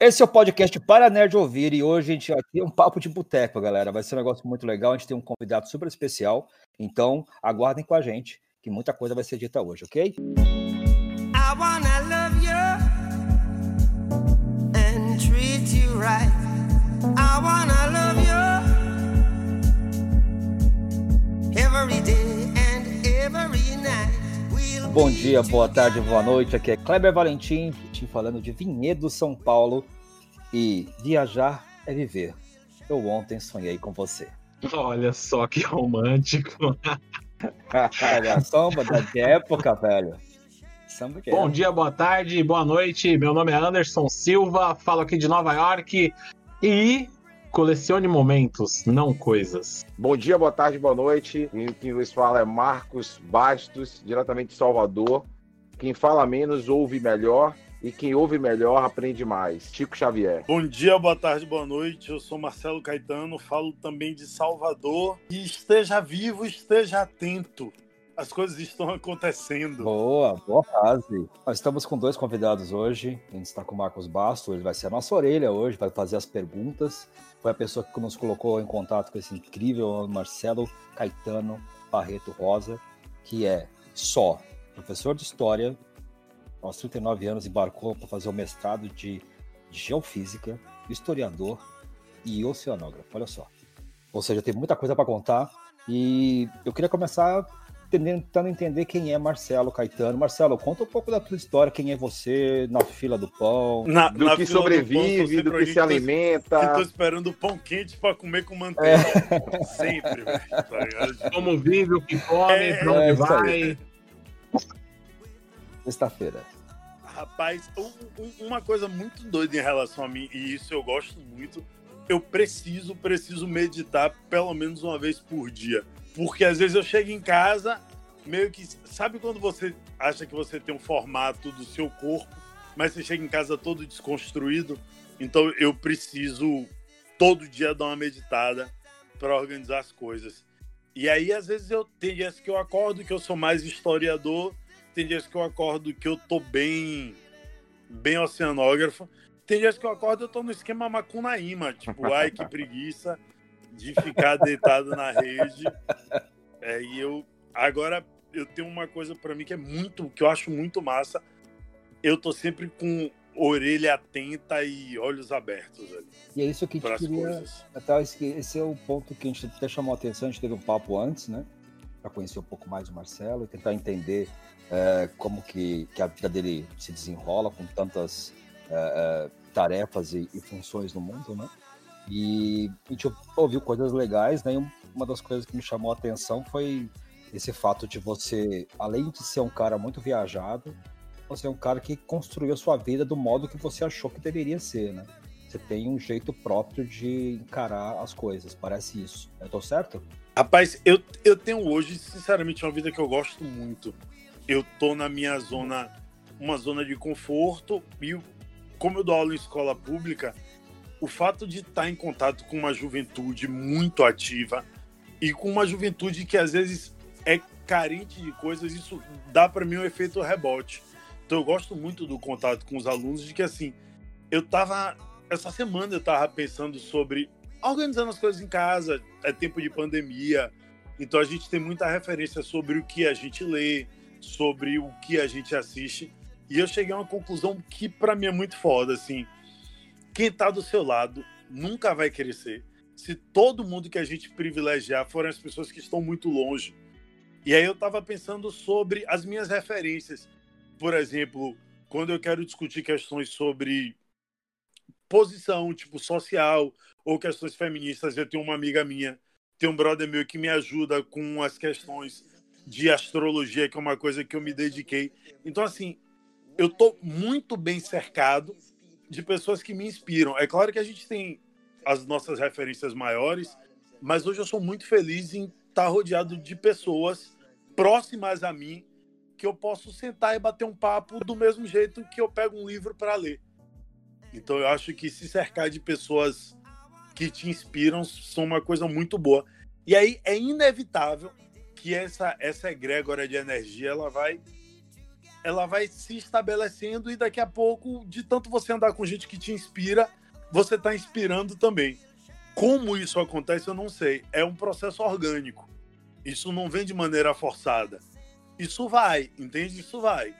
Esse é o podcast para Nerd Ouvir e hoje a gente vai ter um papo de boteco, galera. Vai ser um negócio muito legal. A gente tem um convidado super especial. Então, aguardem com a gente, que muita coisa vai ser dita hoje, ok? I wanna love you and treat you right. I wanna love you every day. Bom dia, boa tarde, boa noite. Aqui é Kleber Valentim, falando de Vinhedo, São Paulo. E viajar é viver. Eu ontem sonhei com você. Olha só que romântico. Olha, samba da época, velho. Samba Bom época. dia, boa tarde, boa noite. Meu nome é Anderson Silva, falo aqui de Nova York e Colecione momentos, não coisas. Bom dia, boa tarde, boa noite. Quem nos fala é Marcos Bastos, diretamente de Salvador. Quem fala menos ouve melhor e quem ouve melhor aprende mais. Chico Xavier. Bom dia, boa tarde, boa noite. Eu sou Marcelo Caetano, falo também de Salvador. E esteja vivo, esteja atento as coisas estão acontecendo. Boa, boa frase. Nós estamos com dois convidados hoje. A gente está com o Marcos Basto, ele vai ser a nossa orelha hoje, vai fazer as perguntas. Foi a pessoa que nos colocou em contato com esse incrível Marcelo Caetano Barreto Rosa, que é só professor de História, aos 39 anos embarcou para fazer o mestrado de, Geofísica, historiador e oceanógrafo. Olha só. Ou seja, tem muita coisa para contar. E eu queria começar tentando entender quem é Marcelo Caetano. Marcelo, conta um pouco da tua história, quem é você na fila do pão. Na, do na que sobrevive, do, pão, do que se alimenta. Eu tô esperando o pão quente para comer com manteiga. É. Sempre, velho. Tá Como vive, o que come, é, pra onde é, vai. Sexta-feira. Rapaz, uma coisa muito doida em relação a mim, e isso eu gosto muito, eu preciso, preciso meditar pelo menos uma vez por dia. Porque às vezes eu chego em casa, meio que. Sabe quando você acha que você tem um formato do seu corpo, mas você chega em casa todo desconstruído? Então eu preciso todo dia dar uma meditada para organizar as coisas. E aí, às vezes, eu tem dias que eu acordo que eu sou mais historiador, tem dias que eu acordo que eu tô bem, bem oceanógrafo, tem dias que eu acordo eu tô no esquema Macunaíma, tipo, ai que preguiça de ficar deitado na rede. É, e eu agora eu tenho uma coisa para mim que é muito, que eu acho muito massa. Eu tô sempre com orelha atenta e olhos abertos ali. E é isso que a gente queria. Até esse é o ponto que a gente até chamou a atenção. A gente teve um papo antes, né? Para conhecer um pouco mais o Marcelo e tentar entender é, como que, que, a vida dele se desenrola com tantas é, é tarefas e, e funções no mundo, né? E a gente ouviu coisas legais, né? E uma das coisas que me chamou a atenção foi esse fato de você, além de ser um cara muito viajado, você é um cara que construiu a sua vida do modo que você achou que deveria ser, né? Você tem um jeito próprio de encarar as coisas, parece isso. Eu tô certo? Rapaz, eu, eu tenho hoje, sinceramente, uma vida que eu gosto muito. Eu tô na minha zona, uma zona de conforto, e como eu dou aula em escola pública, o fato de estar em contato com uma juventude muito ativa e com uma juventude que às vezes é carente de coisas, isso dá para mim um efeito rebote. Então eu gosto muito do contato com os alunos de que assim, eu tava essa semana eu tava pensando sobre organizando as coisas em casa, é tempo de pandemia, então a gente tem muita referência sobre o que a gente lê, sobre o que a gente assiste, e eu cheguei a uma conclusão que para mim é muito foda assim quem está do seu lado nunca vai crescer se todo mundo que a gente privilegiar forem as pessoas que estão muito longe. E aí eu estava pensando sobre as minhas referências. Por exemplo, quando eu quero discutir questões sobre posição, tipo social, ou questões feministas, eu tenho uma amiga minha, tem um brother meu que me ajuda com as questões de astrologia, que é uma coisa que eu me dediquei. Então, assim, eu tô muito bem cercado de pessoas que me inspiram. É claro que a gente tem as nossas referências maiores, mas hoje eu sou muito feliz em estar rodeado de pessoas próximas a mim que eu posso sentar e bater um papo do mesmo jeito que eu pego um livro para ler. Então eu acho que se cercar de pessoas que te inspiram são uma coisa muito boa. E aí é inevitável que essa essa egrégora de energia ela vai ela vai se estabelecendo e daqui a pouco, de tanto você andar com gente que te inspira, você está inspirando também. Como isso acontece, eu não sei. É um processo orgânico. Isso não vem de maneira forçada. Isso vai, entende? Isso vai.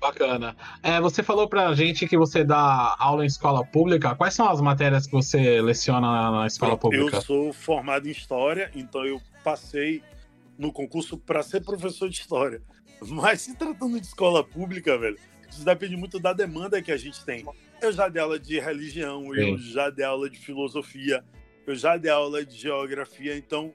Bacana. É, você falou pra gente que você dá aula em escola pública. Quais são as matérias que você leciona na escola pública? Eu sou formado em História, então eu passei no concurso para ser professor de História. Mas se tratando de escola pública, velho, isso depende muito da demanda que a gente tem. Eu já dei aula de religião, Sim. eu já dei aula de filosofia, eu já dei aula de geografia, então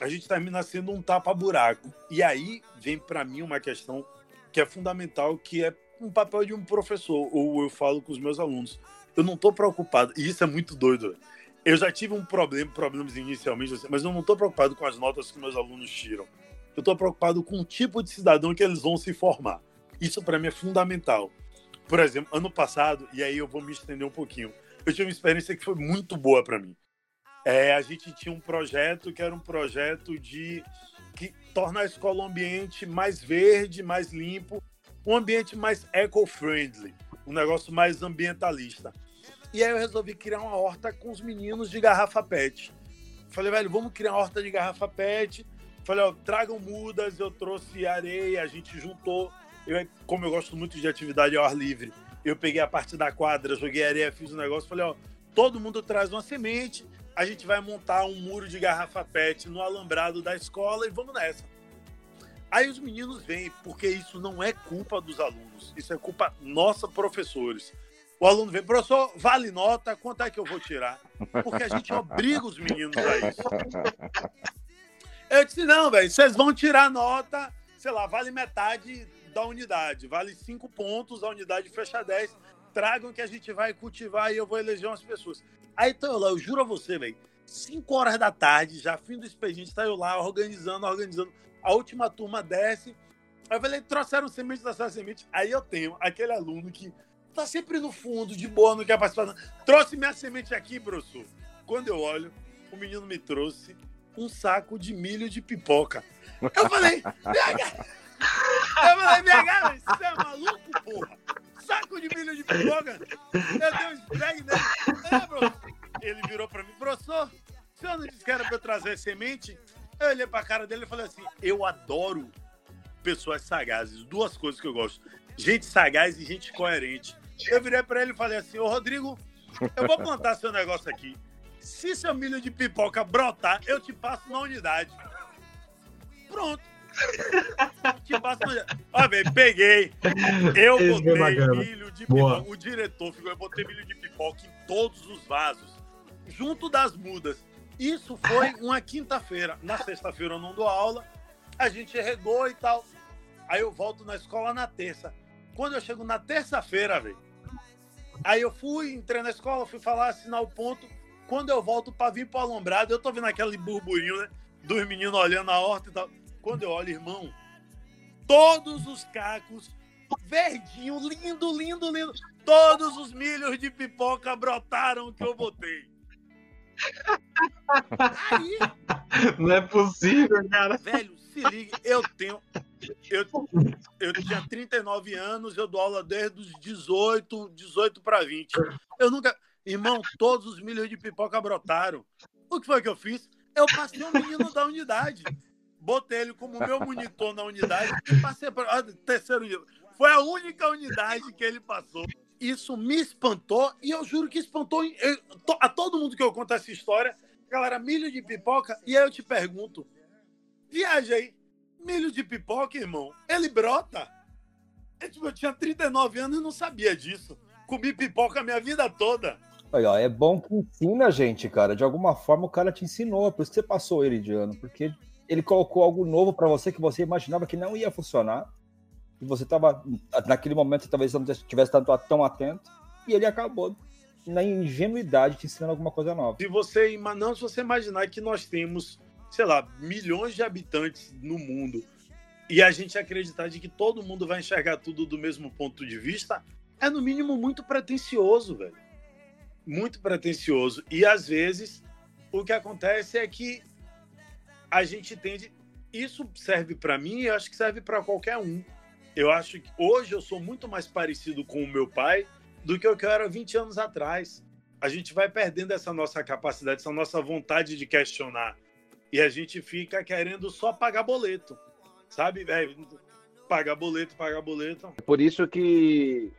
a gente termina sendo um tapa-buraco. E aí vem para mim uma questão que é fundamental, que é um papel de um professor, ou eu falo com os meus alunos. Eu não estou preocupado, e isso é muito doido. Eu já tive um problema, problemas inicialmente, assim, mas eu não estou preocupado com as notas que meus alunos tiram. Eu estou preocupado com o tipo de cidadão que eles vão se formar. Isso para mim é fundamental. Por exemplo, ano passado, e aí eu vou me estender um pouquinho, eu tive uma experiência que foi muito boa para mim. É, a gente tinha um projeto que era um projeto de que tornar a escola um ambiente mais verde, mais limpo, um ambiente mais eco-friendly, um negócio mais ambientalista. E aí eu resolvi criar uma horta com os meninos de garrafa PET. Falei, velho, vamos criar uma horta de garrafa PET. Falei, ó, tragam mudas, eu trouxe areia, a gente juntou. Eu, como eu gosto muito de atividade ao ar livre, eu peguei a parte da quadra, joguei areia, fiz um negócio, falei, ó, todo mundo traz uma semente, a gente vai montar um muro de garrafa PET no alambrado da escola e vamos nessa. Aí os meninos vêm, porque isso não é culpa dos alunos, isso é culpa nossa, professores. O aluno vem, professor, vale nota, quanto é que eu vou tirar? Porque a gente obriga os meninos a isso. Eu disse, não, velho, vocês vão tirar nota, sei lá, vale metade da unidade, vale cinco pontos, a unidade fecha 10. Tragam que a gente vai cultivar e eu vou eleger umas pessoas. Aí tô eu lá, eu juro a você, velho. 5 horas da tarde, já fim do expediente, tá eu lá organizando, organizando. A última turma desce. Aí eu falei, trouxeram semente, trouxeram semente. Aí eu tenho aquele aluno que tá sempre no fundo, de boa, não quer participar. Trouxe minha semente aqui, professor. Quando eu olho, o menino me trouxe um saco de milho de pipoca. Eu falei, BH! Eu falei, BH, você é maluco, porra? saco de milho de pipoca. Eu dei um esfregue nele. É, bro. Ele virou pra mim, professor, o senhor não disse que era pra eu trazer semente? Eu olhei pra cara dele e falei assim: eu adoro pessoas sagazes. Duas coisas que eu gosto: gente sagaz e gente coerente. Eu virei pra ele e falei assim: Ô Rodrigo, eu vou plantar seu negócio aqui. Se seu milho de pipoca brotar, eu te passo na unidade. Pronto. Te passo na unidade. Ó, bem, peguei. Eu botei milho de pipoca. Boa. O diretor ficou, eu botei milho de pipoca em todos os vasos, junto das mudas. Isso foi uma quinta-feira. Na sexta-feira eu não dou aula, a gente regou e tal. Aí eu volto na escola na terça. Quando eu chego na terça-feira, velho, aí eu fui, entrei na escola, fui falar, assinar o ponto. Quando eu volto para vir pro alombrado, eu tô vendo aquele burburinho, né? Dos meninos olhando a horta e tal. Quando eu olho, irmão, todos os cacos verdinho, lindo, lindo, lindo. Todos os milhos de pipoca brotaram que eu botei. Aí, Não é possível, cara. Velho, se ligue, eu tenho. Eu, eu tinha 39 anos, eu dou aula desde os 18, 18 para 20. Eu nunca. Irmão, todos os milhos de pipoca brotaram. O que foi que eu fiz? Eu passei um menino da unidade. Botei ele como meu monitor na unidade e passei para. Terceiro dia. Foi a única unidade que ele passou. Isso me espantou e eu juro que espantou a todo mundo que eu conto essa história. Galera, milho de pipoca. E aí eu te pergunto: viaja aí, milho de pipoca, irmão, ele brota? É, tipo, eu tinha 39 anos e não sabia disso. Comi pipoca a minha vida toda. Olha, é bom que ensina a gente, cara. De alguma forma o cara te ensinou, por isso que você passou ele de ano, porque ele colocou algo novo para você que você imaginava que não ia funcionar e você estava, naquele momento, talvez não estivesse tão atento, e ele acabou na ingenuidade te ensinando alguma coisa nova. Se você, não se você imaginar que nós temos, sei lá, milhões de habitantes no mundo e a gente acreditar de que todo mundo vai enxergar tudo do mesmo ponto de vista, é no mínimo muito pretencioso, velho. Muito pretencioso. E às vezes o que acontece é que a gente tende isso serve para mim e acho que serve para qualquer um. Eu acho que hoje eu sou muito mais parecido com o meu pai do que eu era 20 anos atrás. A gente vai perdendo essa nossa capacidade, essa nossa vontade de questionar. E a gente fica querendo só pagar boleto. Sabe, velho? Pagar boleto, pagar boleto. É por isso que.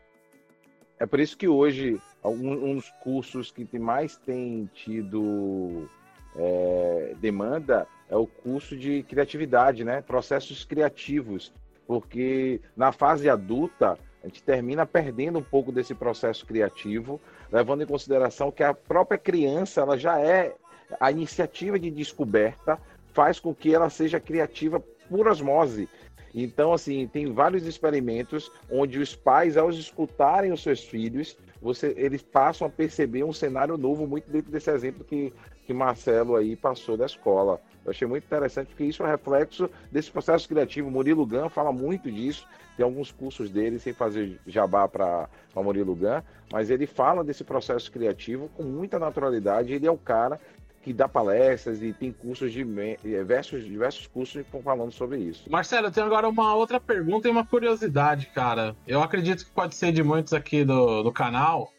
É por isso que hoje, um, dos cursos que mais tem tido é, demanda é o curso de criatividade, né? Processos criativos. Porque na fase adulta, a gente termina perdendo um pouco desse processo criativo, levando em consideração que a própria criança ela já é a iniciativa de descoberta faz com que ela seja criativa por osmose. Então, assim, tem vários experimentos onde os pais, ao escutarem os seus filhos, você, eles passam a perceber um cenário novo, muito dentro desse exemplo que, que Marcelo aí passou da escola. Eu achei muito interessante, porque isso é reflexo desse processo criativo. Murilo Gun fala muito disso, tem alguns cursos dele, sem fazer jabá para Murilo Gun, mas ele fala desse processo criativo com muita naturalidade. Ele é o cara que dá palestras e tem cursos de diversos, diversos cursos que estão falando sobre isso. Marcelo, eu tenho agora uma outra pergunta e uma curiosidade, cara. Eu acredito que pode ser de muitos aqui do, do canal.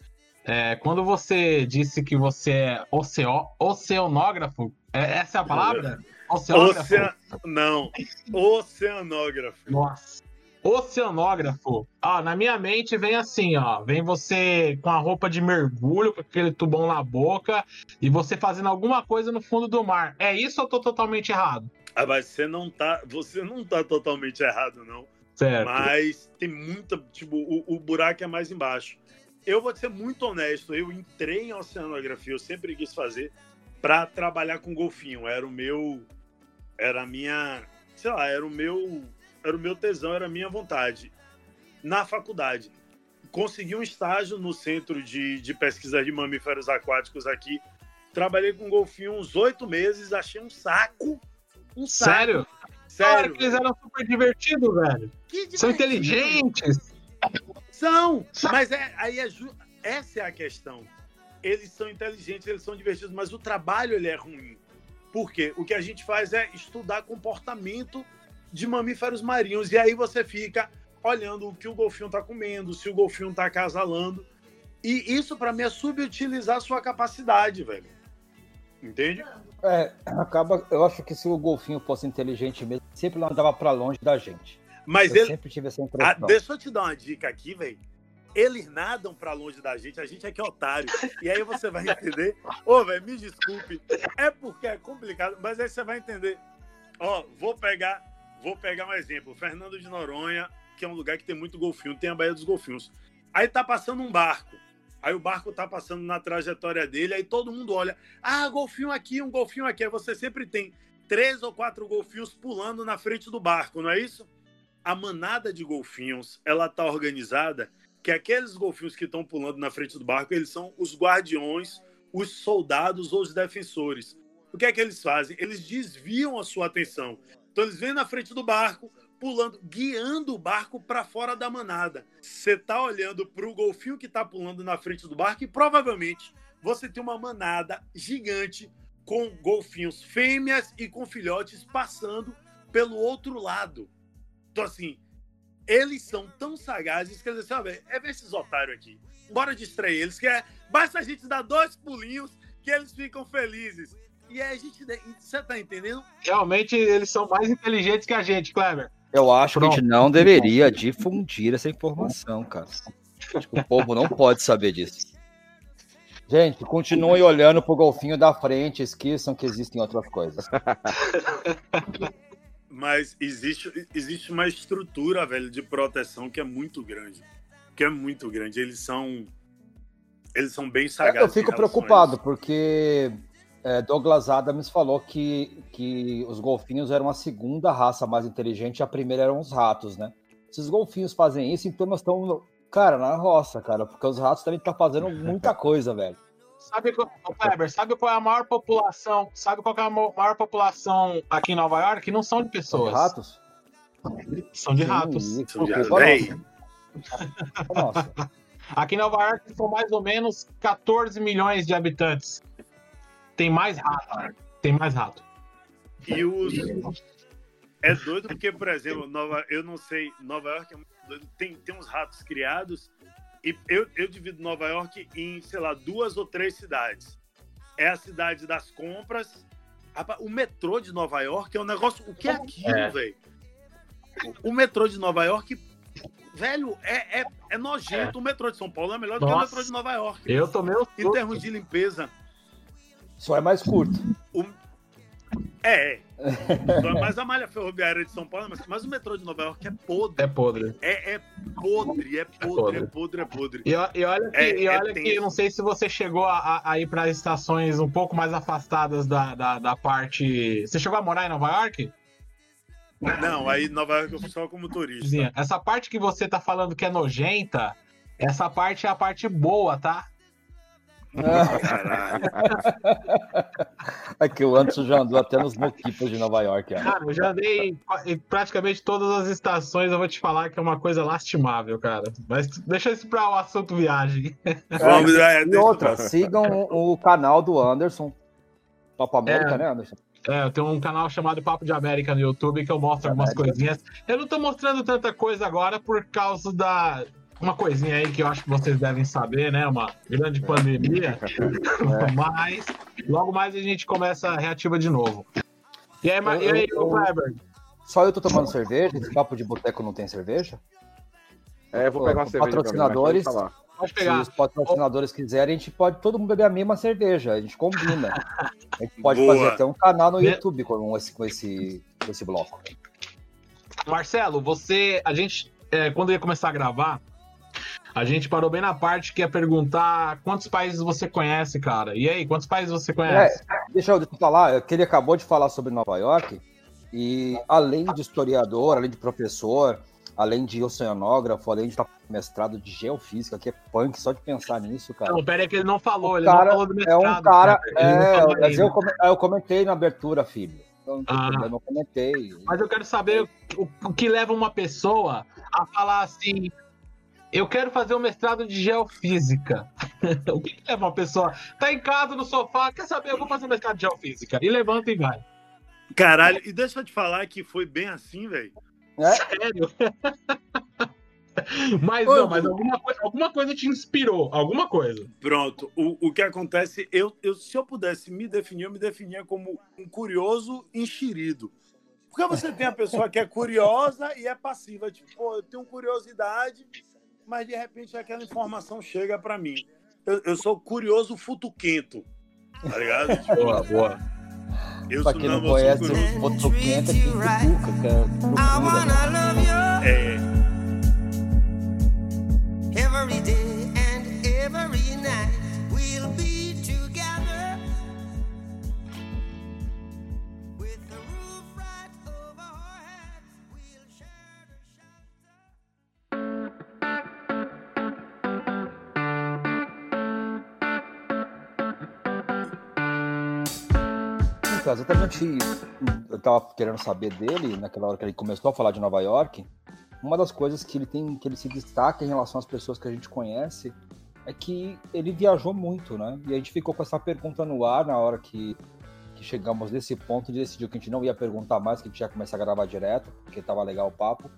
É, quando você disse que você é oceo, oceanógrafo, é, essa é a palavra? Oceanógrafo? Ocean... Não, oceanógrafo. Nossa. Oceanógrafo. Ó, na minha mente vem assim, ó. Vem você com a roupa de mergulho, com aquele tubão na boca, e você fazendo alguma coisa no fundo do mar. É isso ou eu tô totalmente errado? Ah, mas você não tá. Você não tá totalmente errado, não. Certo. Mas tem muita. Tipo, o, o buraco é mais embaixo. Eu vou ser muito honesto, eu entrei em oceanografia, eu sempre quis fazer para trabalhar com golfinho. Era o meu. Era a minha. Sei lá, era o meu era o meu tesão, era a minha vontade. Na faculdade, consegui um estágio no Centro de, de Pesquisa de Mamíferos Aquáticos aqui. Trabalhei com golfinho uns oito meses, achei um saco. Um saco. Sério? Sério. que eles eram super divertidos, velho. Divertido. São inteligentes. São, mas é, aí é, essa é a questão. Eles são inteligentes, eles são divertidos, mas o trabalho ele é ruim. Por quê? O que a gente faz é estudar comportamento de mamíferos marinhos. E aí você fica olhando o que o golfinho está comendo, se o golfinho está acasalando. E isso, para mim, é subutilizar a sua capacidade, velho. Entende? É, acaba. Eu acho que se o golfinho fosse inteligente mesmo, sempre andava para longe da gente. Mas eu ele. Sempre tive essa impressão. Ah, deixa eu te dar uma dica aqui, velho. Eles nadam para longe da gente, a gente é que é otário. E aí você vai entender. Ô, velho, me desculpe. É porque é complicado, mas aí você vai entender. Ó, vou pegar Vou pegar um exemplo. Fernando de Noronha, que é um lugar que tem muito golfinho, tem a Baía dos Golfinhos. Aí tá passando um barco. Aí o barco tá passando na trajetória dele, aí todo mundo olha. Ah, golfinho aqui, um golfinho aqui. Aí você sempre tem três ou quatro golfinhos pulando na frente do barco, não é isso? A manada de golfinhos, ela tá organizada que aqueles golfinhos que estão pulando na frente do barco, eles são os guardiões, os soldados ou os defensores. O que é que eles fazem? Eles desviam a sua atenção. Então eles vêm na frente do barco, pulando, guiando o barco para fora da manada. Você tá olhando para o golfinho que tá pulando na frente do barco e provavelmente você tem uma manada gigante com golfinhos fêmeas e com filhotes passando pelo outro lado. Então assim, eles são tão sagazes que eles dizem, assim, é ver esses otários aqui. Bora distrair eles, que é, basta a gente dar dois pulinhos que eles ficam felizes. E aí a gente. Você tá entendendo? Realmente eles são mais inteligentes que a gente, Kleber. Eu acho Pronto. que a gente não deveria difundir essa informação, cara. Acho que o povo não pode saber disso. Gente, continuem olhando pro golfinho da frente, esqueçam que existem outras coisas. Mas existe, existe uma estrutura, velho, de proteção que é muito grande. Que é muito grande. Eles são. Eles são bem sagazes. Eu fico preocupado, porque é, Douglas Adams falou que, que os golfinhos eram a segunda raça mais inteligente e a primeira eram os ratos, né? Se os golfinhos fazem isso, então nós estamos, cara, na roça, cara, porque os ratos também estão tá fazendo muita coisa, velho. Sabe, Kleber, sabe qual é a maior população? Sabe qual é a maior população aqui em Nova York? Não são de pessoas. São de ratos? São de ratos. São de ratos. Nossa. Aqui em Nova York são mais ou menos 14 milhões de habitantes. Tem mais rato. Tem mais rato. E os, é doido porque, por exemplo, Nova, eu não sei, Nova York é muito doido. Tem, tem uns ratos criados e eu, eu divido Nova York em, sei lá, duas ou três cidades. É a cidade das compras. O metrô de Nova York é um negócio. O que é aquilo, é. velho? O metrô de Nova York, velho, é, é, é nojento. É. O metrô de São Paulo é melhor do Nossa. que o metrô de Nova York. Eu tomei o Em termos de limpeza. Só é mais curto. O, é, é. Mas a malha ferroviária de São Paulo, mas, mas o metrô de Nova York é podre. É podre. É, é podre, é podre, é podre, é podre. E, e olha, que, é, e olha é que não sei se você chegou a, a ir para estações um pouco mais afastadas da, da, da, parte. Você chegou a morar em Nova York? Não, aí Nova York eu fui só como turista. Essa parte que você tá falando que é nojenta, essa parte é a parte boa, tá? É que o Anderson já andou até nos moquipos de Nova York. Cara. cara, eu já andei em praticamente todas as estações. Eu vou te falar que é uma coisa lastimável, cara. Mas deixa isso para o assunto viagem. Vamos, é, e outra, sigam o canal do Anderson. Papo América, é. né, Anderson? É, eu tenho um canal chamado Papo de América no YouTube que eu mostro algumas coisinhas. Eu não tô mostrando tanta coisa agora por causa da, uma coisinha aí que eu acho que vocês devem saber, né? Uma grande pandemia. É. Mas logo mais a gente começa a reativa de novo. E aí, eu, e aí eu, Kleber? Só eu tô tomando cerveja? Esse papo de boteco não tem cerveja? É, eu vou pegar uma cerveja. Patrocinadores. Pode pegar. Se os patrocinadores quiserem, a gente pode todo mundo beber a mesma cerveja. A gente combina. A gente pode Boa. fazer até um canal no YouTube com esse, com esse, com esse bloco. Marcelo, você. A gente. É, quando ia começar a gravar, a gente parou bem na parte que ia perguntar quantos países você conhece, cara. E aí, quantos países você conhece? É, deixa, eu, deixa eu falar, que ele acabou de falar sobre Nova York, e além de historiador, além de professor, além de oceanógrafo, além de estar mestrado de geofísica, que é punk só de pensar nisso, cara. Não, pera aí que ele não falou, o ele cara não falou do mestrado. É um cara, é, mas eu, eu comentei na abertura, filho. Então, ah, eu não comentei. Mas eu quero saber o, o que leva uma pessoa a falar assim, eu quero fazer um mestrado de geofísica. o que, que leva uma pessoa? Tá em casa no sofá, quer saber? Eu vou fazer um mestrado de geofísica. E levanta e vai. Caralho, e deixa eu te falar que foi bem assim, velho. É? Sério? mas Ô, não, mas alguma coisa, alguma coisa te inspirou, alguma coisa. Pronto. O, o que acontece, eu, eu, se eu pudesse me definir, eu me definia como um curioso enxerido. Porque você tem a pessoa que é curiosa e é passiva. Tipo, pô, eu tenho curiosidade, mas de repente aquela informação chega para mim. Eu, eu, sou curioso futuquento, tá ligado? Tipo, boa, boa. Eu pra quem não conhece, o futuquento é que futuca, cara. É. Every day and every night we'll be exatamente, eu tava querendo saber dele, naquela hora que ele começou a falar de Nova York, uma das coisas que ele tem, que ele se destaca em relação às pessoas que a gente conhece, é que ele viajou muito, né? E a gente ficou com essa pergunta no ar na hora que, que chegamos nesse ponto de decidir que a gente não ia perguntar mais, que a gente ia começar a gravar direto, porque tava legal o papo.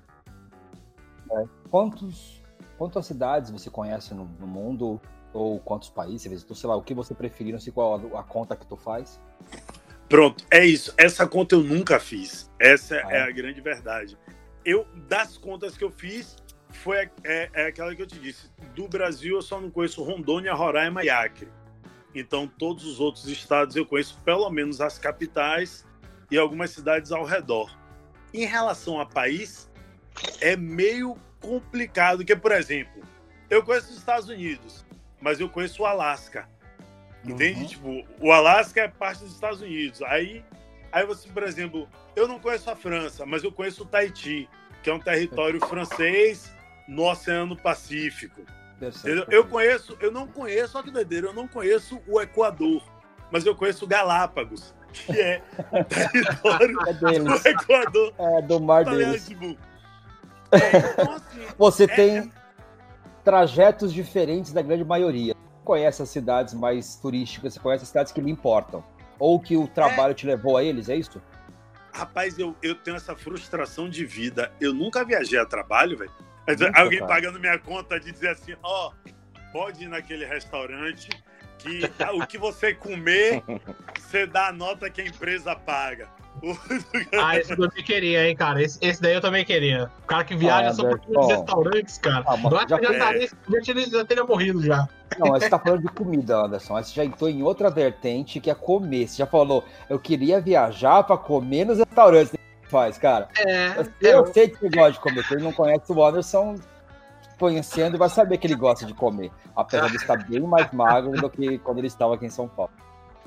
É, quantos, quantas cidades você conhece no, no mundo? Ou quantos países você visitou? Sei lá, o que você preferir, não sei qual a, a conta que tu faz. Pronto, é isso. Essa conta eu nunca fiz. Essa ah, é. é a grande verdade. Eu, das contas que eu fiz, foi é, é, aquela que eu te disse. Do Brasil, eu só não conheço Rondônia, Roraima e Acre. Então, todos os outros estados eu conheço pelo menos as capitais e algumas cidades ao redor. Em relação a país, é meio complicado, porque, por exemplo, eu conheço os Estados Unidos, mas eu conheço o Alasca. Entende? Uhum. Tipo, o Alasca é parte dos Estados Unidos. Aí, aí você, por exemplo, eu não conheço a França, mas eu conheço o Tahiti, que é um território francês no Oceano Pacífico. Eu conheço, eu não conheço, olha que doideira, eu não conheço o Equador, mas eu conheço Galápagos, que é o território é do Equador. É, do mar deles. Tipo, é, então, assim, Você é, tem é trajetos diferentes da grande maioria conhece as cidades mais turísticas, você conhece as cidades que lhe importam. Ou que o trabalho é... te levou a eles, é isso? Rapaz, eu, eu tenho essa frustração de vida. Eu nunca viajei a trabalho, velho. Alguém cara. pagando minha conta de dizer assim, ó, pode ir naquele restaurante que ah, o que você comer, você dá a nota que a empresa paga. Ah, esse eu também queria, hein, cara. Esse, esse daí eu também queria. O cara que viaja Ah, só por restaurantes, cara. Ah, mas eu acho já que já, já, teria, já teria morrido já. Não, mas você tá falando de comida, Anderson. Mas você já entrou em outra vertente que é comer. Você já falou, eu queria viajar pra comer nos restaurantes. Faz, cara? É, Eu, eu sei que você gosta de comer. Quem não conhece o Anderson, conhecendo, vai saber que ele gosta de comer. Apesar de estar bem mais magro do que quando ele estava aqui em São Paulo.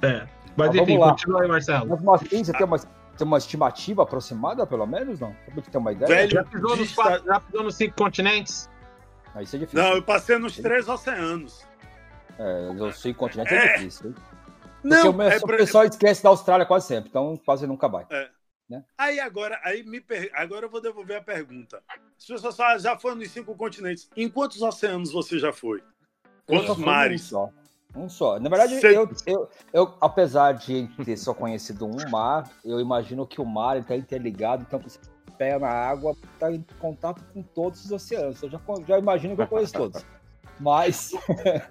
é. Mas Mas enfim, lá. continua aí, Marcelo. Mas assim, você tem uma, tem uma estimativa aproximada, pelo menos, não? Só pra gente ter uma ideia? Velho, Já pisou, nos quatro, já pisou nos cinco continentes? Aí isso é difícil. Não, eu passei nos três oceanos. É, eu sei que continente é, É. difícil. hein? Porque Não, o, é o pessoal esquece da Austrália quase sempre, então quase nunca vai. Aí agora, aí me per... agora eu vou devolver a pergunta. As pessoas falam, já foi nos cinco continentes. Em quantos oceanos você já foi? Quantos mares? Só. Um só. Na verdade, eu, eu, eu, apesar de ter só conhecido um mar, eu imagino que o mar está interligado, então você pega na água, está em contato com todos os oceanos. Eu já, já imagino que eu conheço todos. Mas,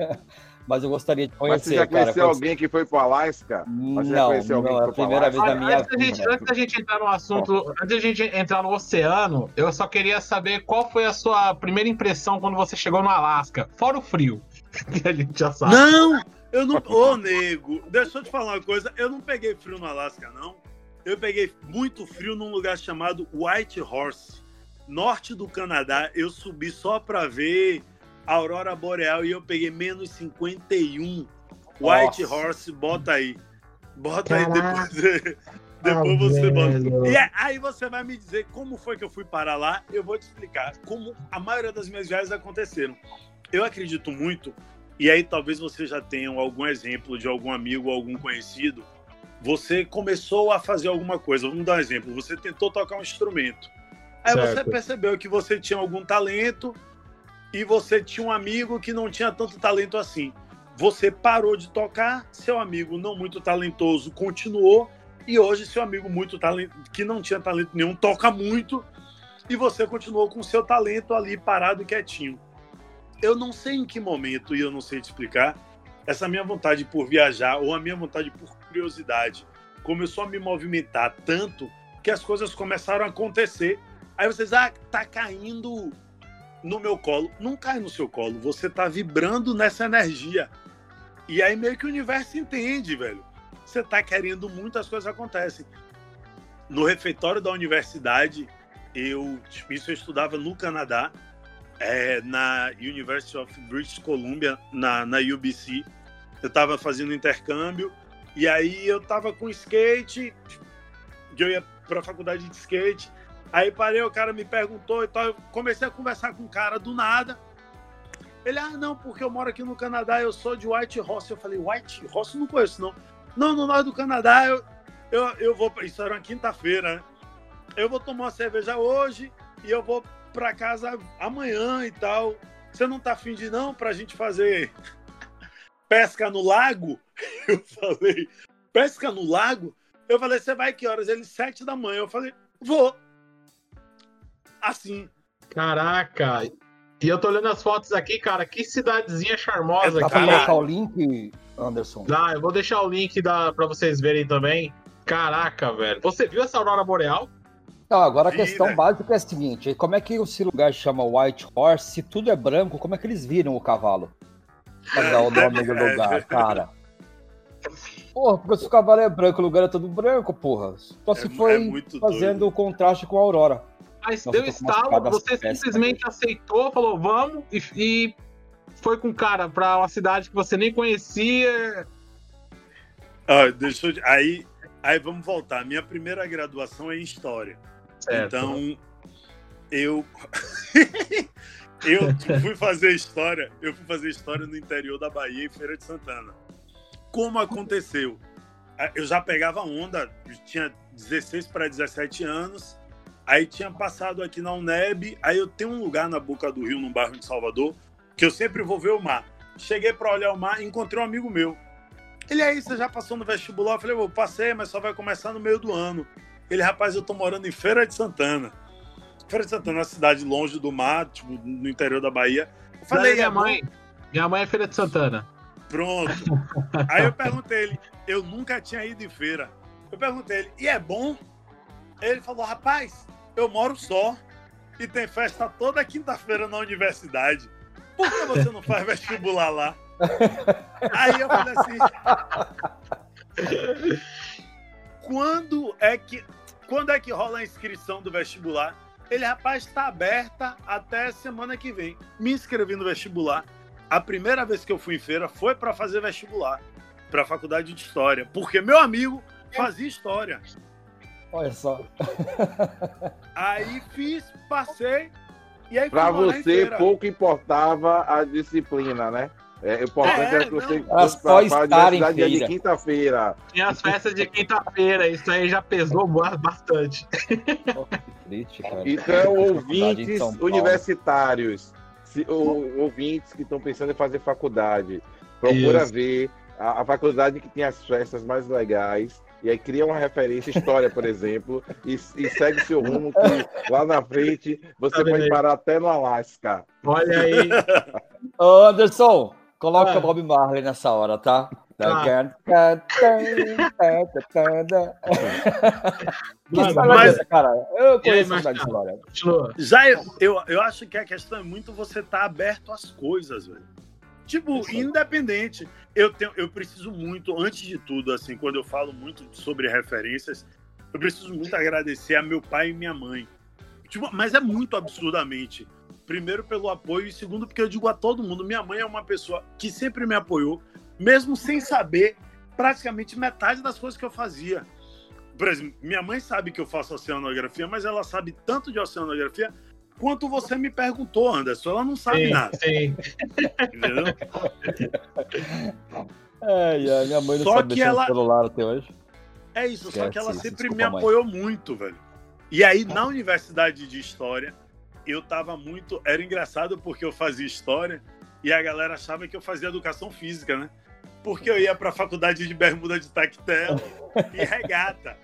mas eu gostaria de Mas conhecer, você já cara. conheceu alguém que foi pro Alasca? Mas você já Não, conheceu alguém não, que é a foi primeira vez Alasca? na minha Antes da, gente, vida. antes da gente entrar no assunto, antes da gente entrar no oceano, eu só queria saber qual foi a sua primeira impressão quando você chegou no Alasca, fora o frio, que a gente já sabe. Não! Eu não. Ô, nego, deixa eu te falar uma coisa. Eu não peguei frio no Alasca, não. Eu peguei muito frio num lugar chamado White Horse, norte do Canadá. Eu subi só pra ver a aurora boreal e eu peguei menos 51. White Nossa. Horse, bota aí. Bota aí Caraca, depois. depois você velho. bota. E é- aí você vai me dizer como foi que eu fui parar lá. Eu vou te explicar como a maioria das minhas viagens aconteceram. Eu acredito muito, e aí talvez você já tenha algum exemplo de algum amigo ou algum conhecido. Você começou a fazer alguma coisa. Vamos dar um exemplo. Você tentou tocar um instrumento. Aí você Certo. percebeu que você tinha algum talento e você tinha um amigo que não tinha tanto talento assim. Você parou de tocar, seu amigo não muito talentoso continuou e hoje seu amigo muito talento que não tinha talento nenhum toca muito e você continuou com seu talento ali parado e quietinho. Eu não sei em que momento e eu não sei te explicar essa minha vontade por viajar ou a minha vontade por curiosidade começou a me movimentar tanto que as coisas começaram a acontecer. Aí vocês, ah, tá caindo no meu colo. Não cai no seu colo, você tá vibrando nessa energia. E aí meio que o universo entende, velho. Você tá querendo muito, as coisas acontecem. No refeitório da universidade, eu isso eu estudava no Canadá, é, na University of British Columbia, na, na UBC. Eu estava fazendo intercâmbio e aí eu tava com skate, eu ia para a faculdade de skate. Aí parei, o cara me perguntou e tal. Eu comecei a conversar com o cara do nada. Ele, ah, não, porque eu moro aqui no Canadá, eu sou de White Horse. Eu falei, White Horse? Não conheço, não. Não, no norte do Canadá, eu, eu, eu vou. Isso era uma quinta-feira, né? Eu vou tomar uma cerveja hoje e eu vou pra casa amanhã e tal. Você não tá afim de não pra gente fazer pesca no lago? Eu falei, pesca no lago? Eu falei, você vai que horas? Ele, sete da manhã. Eu falei, vou. Assim. Caraca. E eu tô olhando as fotos aqui, cara. Que cidadezinha charmosa, Dá pra cara. colocar o link, Anderson? Dá, eu vou deixar o link da, pra vocês verem também. Caraca, velho. Você viu essa aurora boreal? Não, agora a Vira. questão básica é a seguinte: como é que esse lugar chama White Horse? Se tudo é branco, como é que eles viram o cavalo? Pra dar o nome do É, lugar, cara. Porra, porque se o cavalo é branco, o lugar é todo branco, porra. Só se É- foi é muito fazendo o contraste com a aurora. Mas Nossa, deu estalo, você simplesmente aceitou, falou, vamos, e, e foi com o cara pra uma cidade que você nem conhecia. Ó, deixa eu... aí, aí vamos voltar. Minha primeira graduação é em História. Então, eu. eu fui fazer história. Eu fui fazer história no interior da Bahia, em Feira de Santana. Como aconteceu? Eu já pegava onda, tinha 16 para 17 anos. Aí tinha passado aqui na UNEB. Aí eu tenho um lugar na boca do rio, num bairro de Salvador, que eu sempre vou ver o mar. Cheguei para olhar o mar, encontrei um amigo meu. Ele aí, você já passou no vestibular? Eu falei, eu passei, mas só vai começar no meio do ano. Ele, rapaz, eu tô morando em Feira de Santana. Feira de Santana é uma cidade longe do mar, tipo, no interior da Bahia. Eu falei, minha mãe, minha mãe é Feira de Santana. Pronto. Aí eu perguntei ele, eu nunca tinha ido em feira. Eu perguntei ele, e é bom? Ele falou, rapaz, eu moro só e tem festa toda quinta-feira na universidade. Por que você não faz vestibular lá? Aí eu falei assim. Quando é que quando é que rola a inscrição do vestibular? Ele, rapaz, está aberta até semana que vem. Me inscrevi no vestibular. A primeira vez que eu fui em feira foi para fazer vestibular para a faculdade de história, porque meu amigo fazia história. Olha só. Aí fiz, passei e aí Para você pouco importava a disciplina, né? É importante é, é que você estar em feira. de quinta-feira. E as festas de quinta-feira, isso aí já pesou bastante. Oh, triste, então, ouvintes universitários, se, ou, ouvintes que estão pensando em fazer faculdade, procura isso. ver a, a faculdade que tem as festas mais legais e aí cria uma referência, história, por exemplo, e, e segue seu rumo que lá na frente você tá pode parar até no Alasca. Olha aí. Ô, Anderson, coloca ah. Bob Marley nessa hora, tá? Ah. que história cara? Eu conheço história. Já eu, eu, eu acho que a questão é muito você estar tá aberto às coisas, velho. Tipo, independente. Eu, tenho, eu preciso muito, antes de tudo, assim, quando eu falo muito sobre referências, eu preciso muito agradecer a meu pai e minha mãe. Tipo, mas é muito absurdamente. Primeiro pelo apoio e segundo porque eu digo a todo mundo, minha mãe é uma pessoa que sempre me apoiou, mesmo sem saber praticamente metade das coisas que eu fazia. Por exemplo, minha mãe sabe que eu faço oceanografia, mas ela sabe tanto de oceanografia quanto você me perguntou, Anderson. Ela não sabe sim, nada. Sim. Entendeu? É, a minha mãe não só sabe que ela... celular até hoje. É isso, Esquece só que ela sempre desculpa, me apoiou mãe. muito, velho. E aí, na universidade de História, eu tava muito... Era engraçado porque eu fazia História e a galera achava que eu fazia Educação Física, né? Porque eu ia pra faculdade de bermuda de tactel e regata.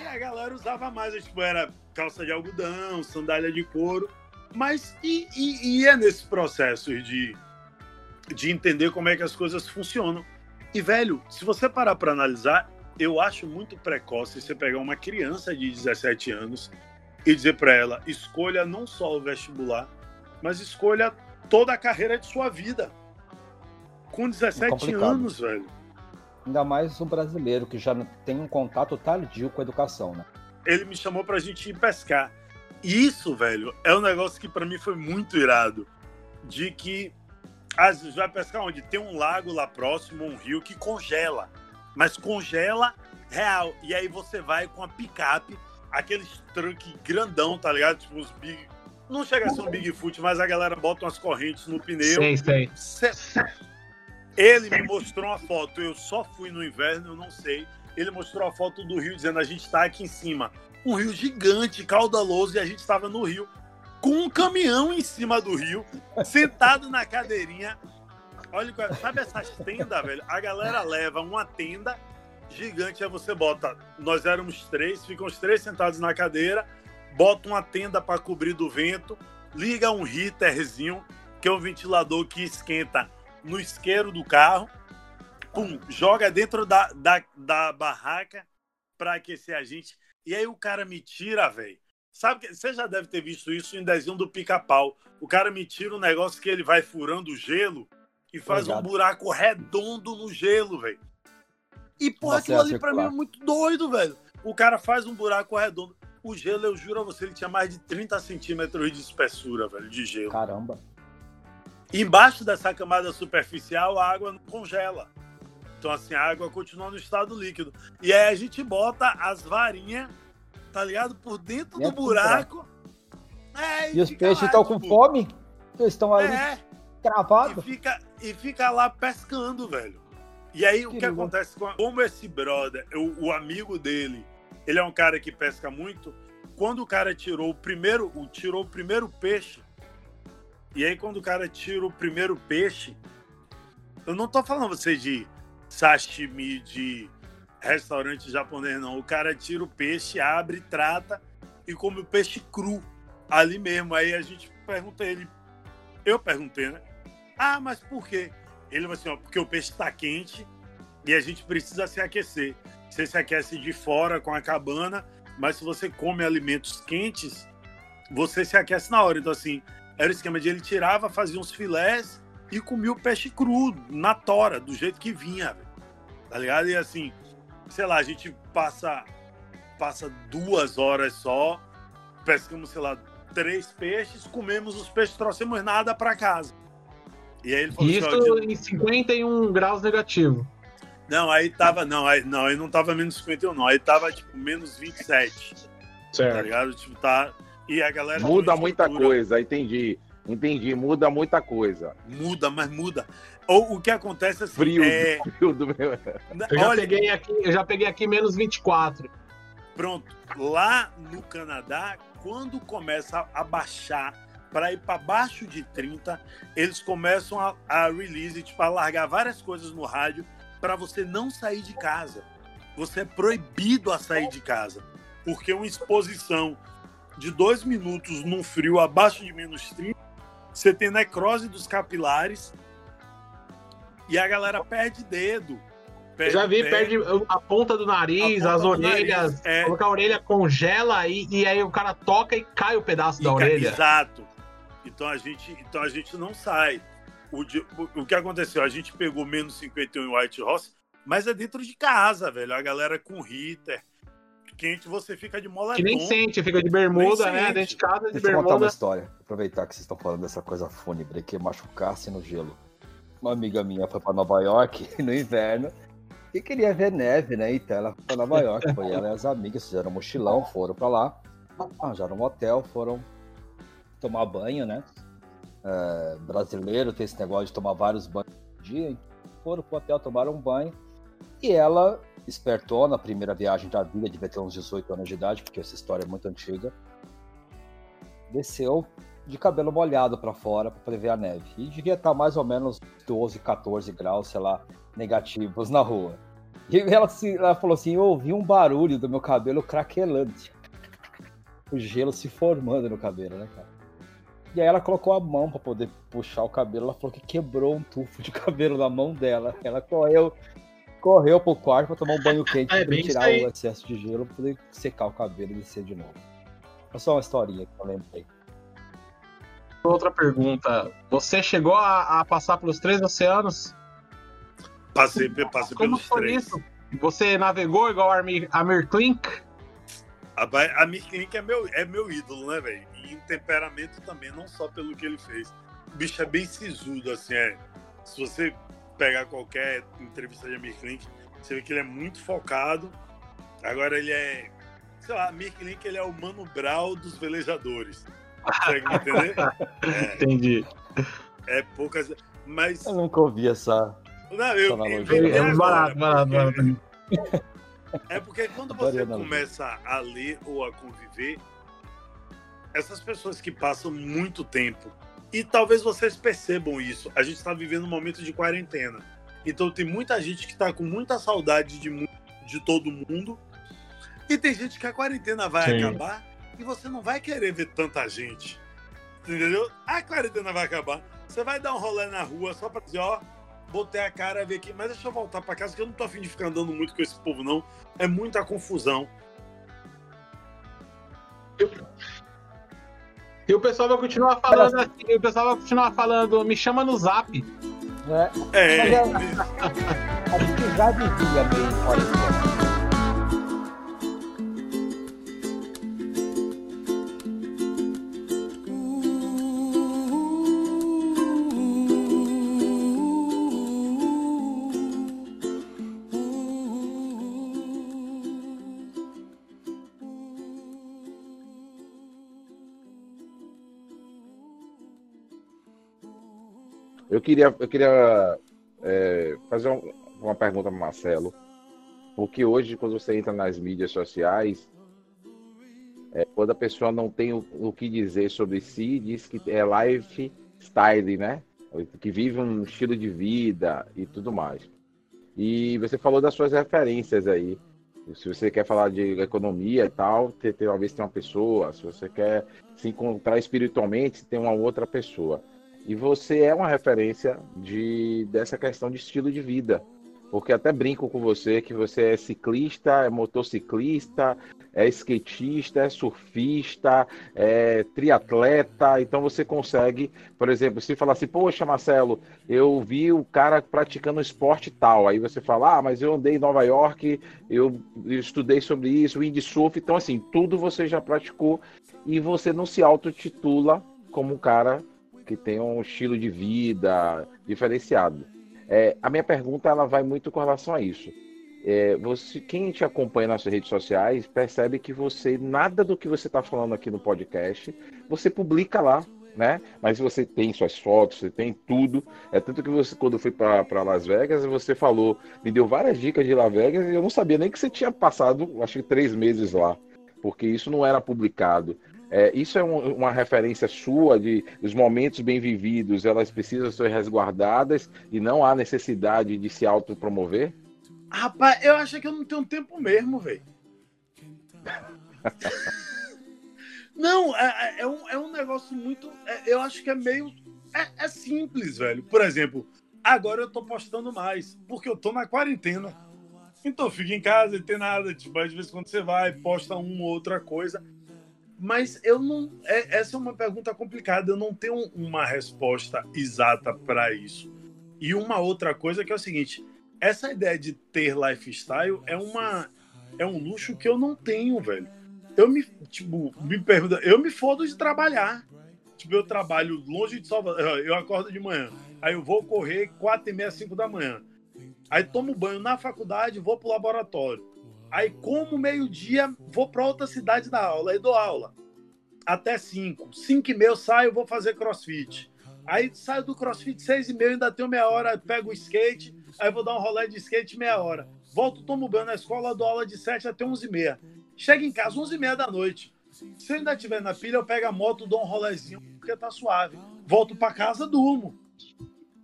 E a galera usava mais, tipo, era calça de algodão, sandália de couro. Mas e, e, e é nesse processo de, de entender como é que as coisas funcionam. E, velho, se você parar para analisar, eu acho muito precoce você pegar uma criança de 17 anos e dizer para ela: escolha não só o vestibular, mas escolha toda a carreira de sua vida. Com 17 é anos, velho. Ainda mais o brasileiro, que já tem um contato tardio com a educação, né? ele me chamou pra gente ir pescar. E isso, velho, é um negócio que para mim foi muito irado. De que às vezes vai pescar onde? Tem um lago lá próximo, um rio que congela. Mas congela real. E aí você vai com a picape, aqueles truque grandão, tá ligado? Tipo uns big. Não chega a ser um Bigfoot, mas a galera bota umas correntes no pneu. Ele me mostrou uma foto. Eu só fui no inverno, eu não sei ele mostrou a foto do rio dizendo a gente está aqui em cima. Um rio gigante, caudaloso, e a gente estava no rio com um caminhão em cima do rio, sentado na cadeirinha. Olha, sabe essas tendas, velho? A galera leva uma tenda gigante, aí você bota. Nós éramos três, ficam os três sentados na cadeira, bota uma tenda para cobrir do vento, liga um heaterzinho, que é um ventilador que esquenta no isqueiro do carro pum, joga dentro da, da, da barraca para aquecer a gente. E aí o cara me tira, velho. Sabe que você já deve ter visto isso em desenho do pica-pau. O cara me tira um negócio que ele vai furando o gelo e faz Obrigado. um buraco redondo no gelo, velho. E, porra, aquilo ali pra mim é muito doido, velho. O cara faz um buraco redondo. O gelo, eu juro a você, ele tinha mais de 30 centímetros de espessura, velho, de gelo. Caramba. embaixo dessa camada superficial, a água não congela. Então, assim, a água continua no estado líquido. E aí a gente bota as varinhas, tá ligado? Por dentro do buraco. É, e, e os peixes estão com fome? Eles estão ali é, cravados. E fica, e fica lá pescando, velho. E aí, o que acontece com como esse brother, o, o, amigo dele, ele é um cara que pesca muito. Quando o cara tirou o primeiro, tirou o primeiro peixe, e aí quando o cara tira o primeiro peixe, eu não tô falando você de sashimi de restaurante japonês, não. O cara tira o peixe, abre, trata e come o peixe cru ali mesmo. Aí a gente pergunta ele, eu perguntei, né? Ah, mas por quê? Ele falou assim, ó, porque o peixe está quente e a gente precisa se aquecer. Você se aquece de fora com a cabana, mas se você come alimentos quentes, você se aquece na hora. Então, assim, era o esquema de ele tirava, fazia uns filés e comia o peixe cru, na tora, do jeito que vinha, tá ligado? E assim, sei lá, a gente passa, passa duas horas só, pescamos, sei lá, três peixes, comemos os peixes, trouxemos nada para casa. E aí ele falou Isso assim, em 51 graus negativo. Não, aí tava, não, aí não, aí não tava menos 51, não, aí tava tipo menos 27. Tá certo. Tá ligado? Tipo, tá. E a galera. Muda muita coisa, entendi. Entendi, muda muita coisa. Muda, mas muda. Ou o que acontece assim. Frio, é... frio do meu. Eu já, Olha, peguei aqui, eu já peguei aqui menos 24. Pronto. Lá no Canadá, quando começa a baixar para ir para baixo de 30, eles começam a, a release, tipo, a largar várias coisas no rádio para você não sair de casa. Você é proibido a sair de casa. Porque uma exposição de dois minutos num frio abaixo de menos 30, você tem necrose dos capilares e a galera perde dedo. Perde, já vi, perde, perde a ponta do nariz, ponta as orelhas. Nariz, é... A orelha congela e, e aí o cara toca e cai o pedaço e da orelha. Exato. Então a gente, então a gente não sai. O, o, que aconteceu? A gente pegou menos 51 em White Horse, mas é dentro de casa, velho. A galera com heater, quente, você fica de moletom. Que nem sente, fica de bermuda, né? Dentro de casa, de Deixa bermuda. contar uma história. Aproveitar que vocês estão falando dessa coisa fúnebre, que machucar-se no gelo. Uma amiga minha foi para Nova York no inverno e queria ver neve, né? Então ela foi para Nova York. Foi ela e as amigas, fizeram um mochilão, foram para lá, arranjaram um hotel, foram tomar banho, né? É, brasileiro tem esse negócio de tomar vários banhos por dia. Foram pro hotel, tomaram um banho. E ela espertou na primeira viagem da vida, devia ter uns 18 anos de idade, porque essa história é muito antiga. Desceu de cabelo molhado para fora para poder ver a neve. E devia estar mais ou menos 12, 14 graus, sei lá, negativos na rua. E ela, ela falou assim: Eu ouvi um barulho do meu cabelo craquelando. O gelo se formando no cabelo, né, cara? E aí ela colocou a mão para poder puxar o cabelo. Ela falou que quebrou um tufo de cabelo na mão dela. Ela correu, correu pro quarto para tomar um banho quente é, para tirar o excesso de gelo para poder secar o cabelo e descer de novo. É só uma historinha que eu lembrei. Outra pergunta. Você chegou a, a passar pelos três oceanos? Passei, passei Como pelos foi três. Isso? Você navegou igual a Amir, Amir Klink? A, a Amir Klink é meu, é meu ídolo, né, velho? E em temperamento também, não só pelo que ele fez. O bicho é bem sisudo, assim, é. Se você pegar qualquer entrevista de Amir Klink, você vê que ele é muito focado. Agora ele é. Sei lá, Amir Klink ele é o Mano Brau dos velejadores. Consegue me entender? É, Entendi. É poucas. Mas. Eu nunca ouvi essa. Não, eu. É barato, barato, barato. É porque quando você começa a ler ou a conviver, essas pessoas que passam muito tempo, e talvez vocês percebam isso, a gente está vivendo um momento de quarentena. Então tem muita gente que está com muita saudade de, de todo mundo, e tem gente que a quarentena vai Sim. acabar e você não vai querer ver tanta gente. Entendeu? A quarentena vai acabar. Você vai dar um rolê na rua só pra dizer, ó, botei a cara, ver aqui, mas deixa eu voltar para casa, que eu não tô afim de ficar andando muito com esse povo, não. É muita confusão. E o pessoal vai continuar falando assim, o pessoal vai continuar falando, me chama no zap. É. é. é a gente já vivia meio quarentena. Eu queria, eu queria é, fazer um, uma pergunta para Marcelo, porque hoje, quando você entra nas mídias sociais, é, quando a pessoa não tem o, o, que dizer sobre si, diz que é lifestyle, né? Que vive um estilo de vida e tudo mais. E você falou das suas referências aí. Se você quer falar de economia e tal, ter, talvez tem uma pessoa. Se você quer se encontrar espiritualmente, tem uma outra pessoa. E você é uma referência de, dessa questão de estilo de vida. Porque até brinco com você que você é ciclista, é motociclista, é skatista, é surfista, é triatleta, então você consegue, por exemplo, se falar assim, poxa, Marcelo, eu vi o cara praticando esporte tal, aí você fala, ah, mas eu andei em Nova York, eu, estudei sobre isso, windsurf, então assim, tudo você já praticou e você não se autotitula como um cara que tem um estilo de vida diferenciado. É, a minha pergunta ela vai muito com relação a isso. É, você, quem te acompanha nas redes sociais percebe que você nada do que você está falando aqui no podcast você publica lá, né? Mas você tem suas fotos, você tem tudo. É tanto que você quando foi para Las Vegas você falou, me deu várias dicas de Las Vegas e eu não sabia nem que você tinha passado, acho que três meses lá, porque isso não era publicado. É, isso é um, uma referência sua de os momentos bem vividos, elas precisam ser resguardadas e não há necessidade de se autopromover? Rapaz, eu acho que eu não tenho tempo mesmo, velho. não, é, é, é, um, é um negócio muito. É, eu acho que é meio. É, é simples, velho. Por exemplo, agora eu tô postando mais, porque eu tô na quarentena. Então fica em casa e tem nada. Tipo, às vezes quando você vai, posta uma ou outra coisa. Mas eu não. É, essa é uma pergunta complicada. Eu não tenho uma resposta exata para isso. E uma outra coisa que é o seguinte: essa ideia de ter lifestyle é uma é um luxo que eu não tenho, velho. Eu me tipo me pergunta, eu me fodo de trabalhar. Tipo, eu trabalho longe de Salvador. Eu acordo de manhã. Aí eu vou correr quatro e meia, cinco da manhã. Aí tomo banho na faculdade, vou pro laboratório. Aí, como meio-dia, vou para outra cidade da aula, aí dou aula. Até 5. 5 e meia eu saio, vou fazer crossfit. Aí saio do crossfit 6 e meia, ainda tenho meia hora, pego o skate, aí vou dar um rolê de skate meia hora. Volto, tomo banho na escola, dou aula de 7 até 11 e meia. Chego em casa 11 e meia da noite. Se eu ainda estiver na pilha, eu pego a moto, dou um rolezinho, porque tá suave. Volto para casa, durmo.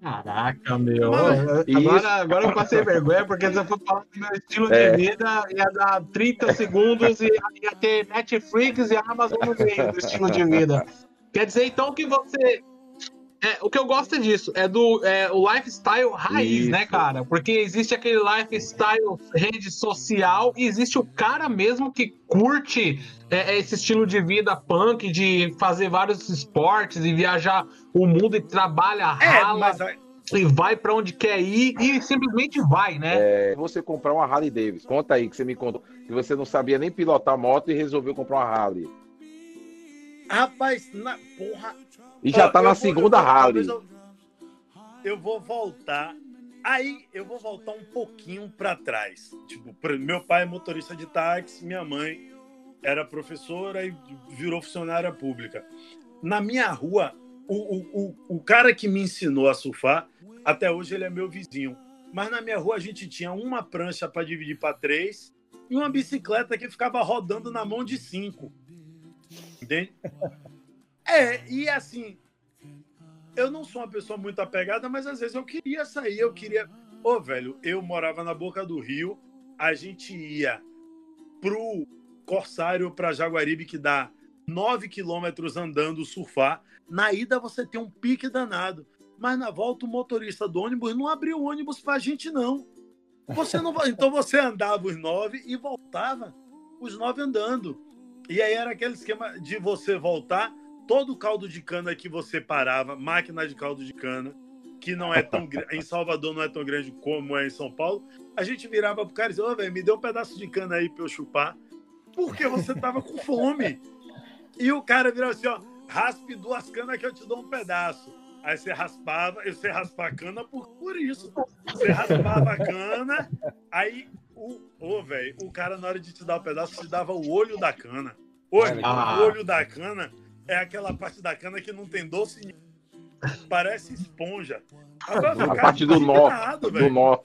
Caraca, meu. agora, agora eu passei vergonha, porque se eu for falar do meu estilo é. de vida, ia dar 30 segundos e ia ter Netflix e Amazon no meio do estilo de vida. Quer dizer, então, que você. É, o que eu gosto é disso, é do é, o lifestyle raiz, Isso. né, cara? Porque existe aquele lifestyle rede social e existe o cara mesmo que curte é, é esse estilo de vida punk, de fazer vários esportes e viajar o mundo e trabalha, é, rala. Mas e vai para onde quer ir e simplesmente vai, né? É, você comprar uma Harley Davidson, conta aí que você me contou que você não sabia nem pilotar moto e resolveu comprar uma Harley. Rapaz, na porra. E já Ó, tá na segunda vou, Harley. Eu, eu, vou voltar. Aí eu vou voltar um pouquinho para trás. Tipo, meu pai é motorista de táxi, minha mãe era professora e virou funcionária pública. Na minha rua, o, o, o, o cara que me ensinou a surfar, até hoje ele é meu vizinho. Mas na minha rua a gente tinha uma prancha para dividir para três e uma bicicleta que ficava rodando na mão de cinco. Entende? É, e assim, eu não sou uma pessoa muito apegada, mas às vezes eu queria sair, eu queria. Ô, oh, velho, eu morava na boca do rio, a gente ia pro Corsário para Jaguaribe, que dá 9 quilômetros andando, surfar. Na ida você tem um pique danado. Mas na volta o motorista do ônibus não abriu o ônibus pra gente, não. Você não Então você andava os nove e voltava os nove andando. E aí era aquele esquema de você voltar, todo caldo de cana que você parava, máquina de caldo de cana, que não é tão em Salvador não é tão grande como é em São Paulo, a gente virava pro cara e dizia, ô, oh, velho, me dê um pedaço de cana aí pra eu chupar porque você tava com fome. E o cara virou assim, ó, raspe duas canas que eu te dou um pedaço. Aí você raspava, você raspava a cana por, por isso. Você raspava a cana, aí o, oh, velho, o cara na hora de te dar o um pedaço te dava o olho da cana. Olho, ah. O olho da cana é aquela parte da cana que não tem doce Parece esponja. Agora, a parte do nó. Do nó.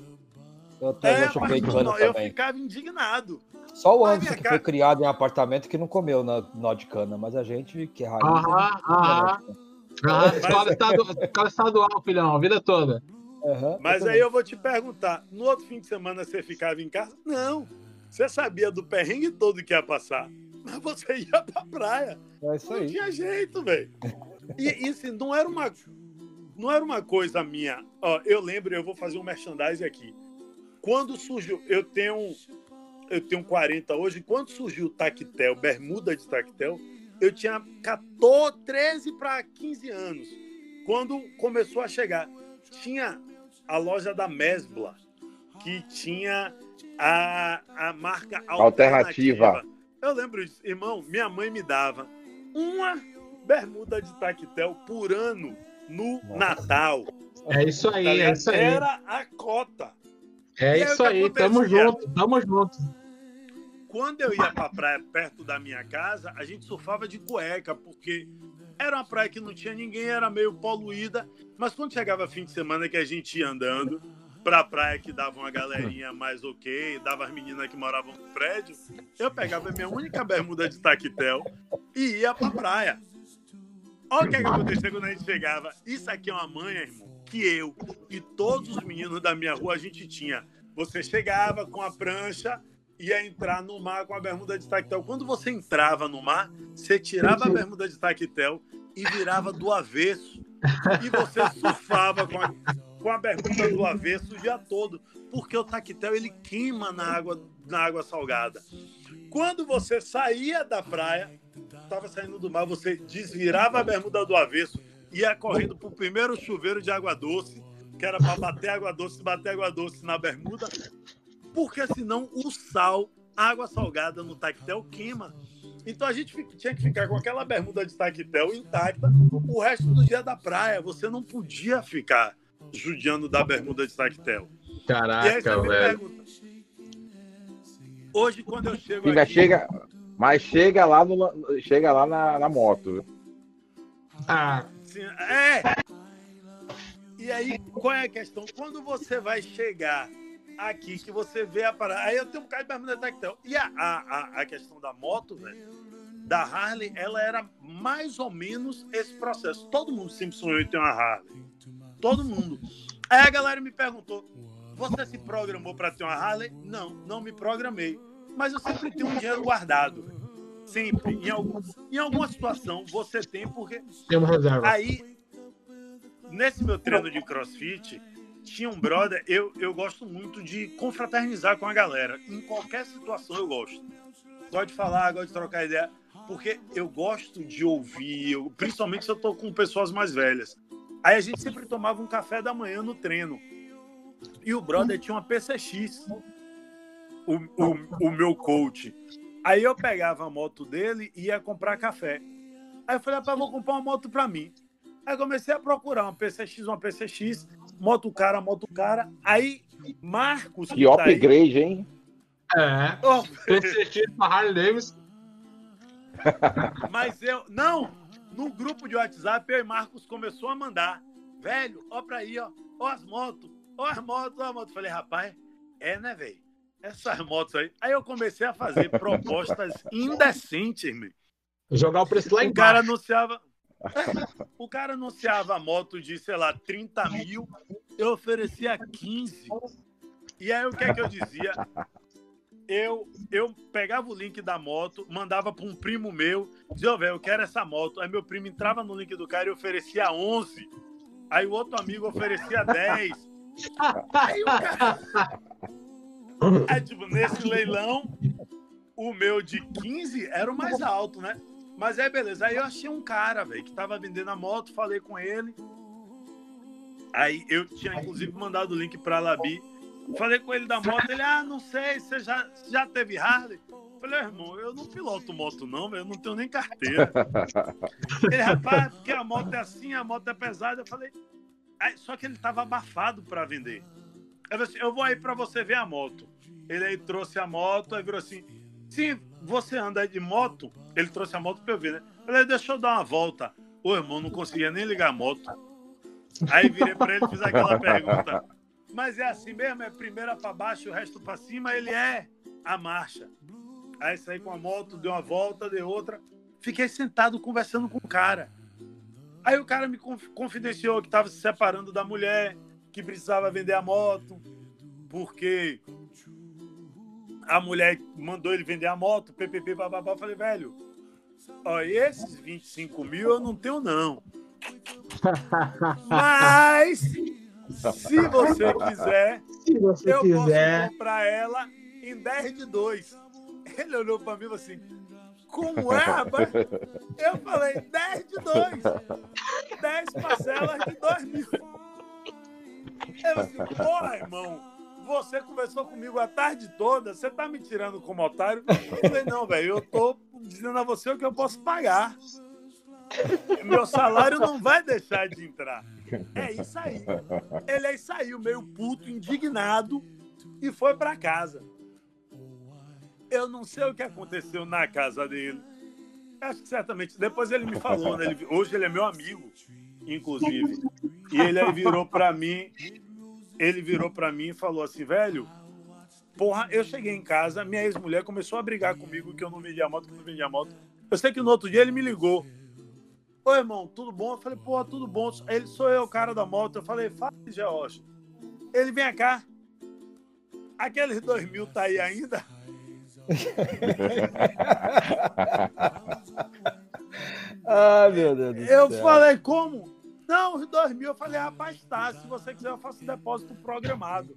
Eu, até é, eu, eu ficava indignado. Só o Anderson que cara... foi criado em apartamento que não comeu na nó de cana, mas a gente que é raiz. Aham, aham. Ah, escola, estadual, escola estadual, filhão, a vida toda. Uhum, Mas eu aí eu vou te perguntar: no outro fim de semana você ficava em casa? Não. Você sabia do perrengue todo que ia passar. Mas você ia pra praia. É isso aí. Não tinha jeito, velho. E, e assim, não era uma. Não era uma coisa minha. Ó, eu lembro, eu vou fazer um merchandising aqui. Quando surgiu, eu tenho eu tenho 40 hoje, quando surgiu o tactel, bermuda de tactel, eu tinha 14, 13 para 15 anos. Quando começou a chegar, tinha a loja da Mesbla, que tinha a, a marca alternativa. alternativa. Eu lembro disso. Irmão, minha mãe me dava uma bermuda de tactel por ano no Natal. É isso aí, tá é isso aí. Era a cota. É e isso aí, tamo junto, tamo junto quando eu ia para a praia perto da minha casa, a gente surfava de cueca, porque era uma praia que não tinha ninguém, era meio poluída. Mas quando chegava fim de semana que a gente ia andando para a praia que dava uma galerinha mais ok, dava as meninas que moravam no prédio, eu pegava a minha única bermuda de taquetel e ia para a praia. Olha o que, que acontecia quando a gente chegava. Isso aqui é uma manha, irmão, que eu e todos os meninos da minha rua a gente tinha. Você chegava com a prancha, ia entrar no mar com a bermuda de tactel. Quando você entrava no mar, você tirava a bermuda de tactel e virava do avesso. E você surfava com a, com a bermuda do avesso o dia todo, porque o tactel ele queima na água, na água salgada. Quando você saía da praia, estava saindo do mar, você desvirava a bermuda do avesso, ia correndo para o primeiro chuveiro de água doce, que era para bater água doce, bater água doce na bermuda, porque senão o sal, água salgada no tactel queima. Então a gente tinha que ficar com aquela bermuda de tactel intacta o resto do dia da praia. Você não podia ficar judiando da bermuda de tactel. Caraca, velho. Pergunta, hoje, quando eu chego Fica, aqui... Chega, mas chega lá, no, chega lá na, na moto. Ah. Sim, é. E aí, qual é a questão? Quando você vai chegar aqui que você vê a parada. Aí eu tenho um cara de bermuda tactel. E a, a, a questão da moto, velho, da Harley, ela era mais ou menos esse processo. Todo mundo sempre sonhou em ter uma Harley. Todo mundo. Aí a galera me perguntou: você se programou para ter uma Harley? Não, não me programei. Mas eu sempre tenho um dinheiro guardado. Sempre. Em, algum, em alguma situação você tem, porque. Tem uma reserva. Aí, nesse meu treino de crossfit, tinha um brother, eu, eu gosto muito de confraternizar com a galera. Em qualquer situação eu gosto. Gosto de falar, gosto de trocar ideia, porque eu gosto de ouvir, eu, principalmente se eu tô com pessoas mais velhas. Aí a gente sempre tomava um café da manhã no treino. E o brother tinha uma PCX, o, o, o meu coach. Aí eu pegava a moto dele e ia comprar café. Aí eu falei, rapaz, vou comprar uma moto para mim. Aí comecei a procurar uma PCX, uma PCX moto cara, moto cara. Aí, Marcos. Que, que upgrade, tá aí, hein? É. Oh, PCX para Harley Davis. Mas eu. Não! No grupo de WhatsApp, eu e Marcos começou a mandar. Velho, ó pra aí, ó. Ó as motos. Ó as motos, ó as motos. Falei, rapaz, é, né, velho? Essas motos aí. Aí eu comecei a fazer propostas indecentes, meu. Jogar o preço lá embaixo. O cara anunciava. O cara anunciava a moto de, sei lá, 30 mil, eu oferecia 15. E aí o que é que eu dizia? Eu, eu pegava o link da moto, mandava para um primo meu, dizia, oh, velho, eu quero essa moto. Aí meu primo entrava no link do cara e oferecia 11. Aí o outro amigo oferecia 10. Aí o cara. Aí, tipo, nesse leilão, o meu de 15 era o mais alto, né? Mas aí, beleza. Aí eu achei um cara, velho, que tava vendendo a moto, falei com ele. Aí eu tinha, inclusive, mandado o link pra Labi. Falei com ele da moto, ele, ah, não sei, você já, já teve Harley? Falei, irmão, eu não piloto moto, não, velho, eu não tenho nem carteira. ele, rapaz, porque a moto é assim, a moto é pesada. Eu falei, aí, só que ele tava abafado para vender. Eu falei assim, eu vou aí para você ver a moto. Ele aí trouxe a moto, aí virou assim, sim, você anda de moto? Ele trouxe a moto para eu ver, né? Eu falei, deixa eu dar uma volta. O irmão não conseguia nem ligar a moto. Aí virei para ele e fiz aquela pergunta. Mas é assim mesmo? É primeira para baixo, o resto para cima? Ele é a marcha. Aí saí com a moto, deu uma volta, deu outra. Fiquei sentado conversando com o cara. Aí o cara me confidenciou que estava se separando da mulher, que precisava vender a moto, porque a mulher mandou ele vender a moto, ppp, bababá. Eu falei, velho, ó, esses 25 mil eu não tenho, não. Mas, se você quiser, Se você eu quiser. posso comprar ela em 10 de 2. Ele olhou pra mim e falou assim: Como é, rapaz? Eu falei: 10 de 2. 10 parcelas de 2 mil. Eu assim: Porra, irmão, você conversou comigo a tarde toda, você tá me tirando como otário? Eu falei: Não, velho, eu tô dizendo a você o que eu posso pagar. Meu salário não vai deixar de entrar. É isso aí. Ele aí saiu meio puto, indignado e foi para casa. Eu não sei o que aconteceu na casa dele. Acho que certamente. Depois ele me falou, né? Ele- hoje ele é meu amigo, inclusive. E ele aí virou para mim. Ele virou para mim e falou assim, velho. Porra, eu cheguei em casa, minha ex-mulher começou a brigar comigo que eu não vendia moto, que eu não vendia moto. Eu sei que no outro dia ele me ligou. Oi, irmão, tudo bom? Eu falei, porra, tudo bom. Ele sou eu, o cara da moto. Eu falei, fala, George. Ele vem cá. Aqueles dois mil tá aí ainda? Ai, meu Deus do Eu céu. falei, como? Não, os dois mil. Eu falei, rapaz, tá. Se você quiser, eu faço depósito programado.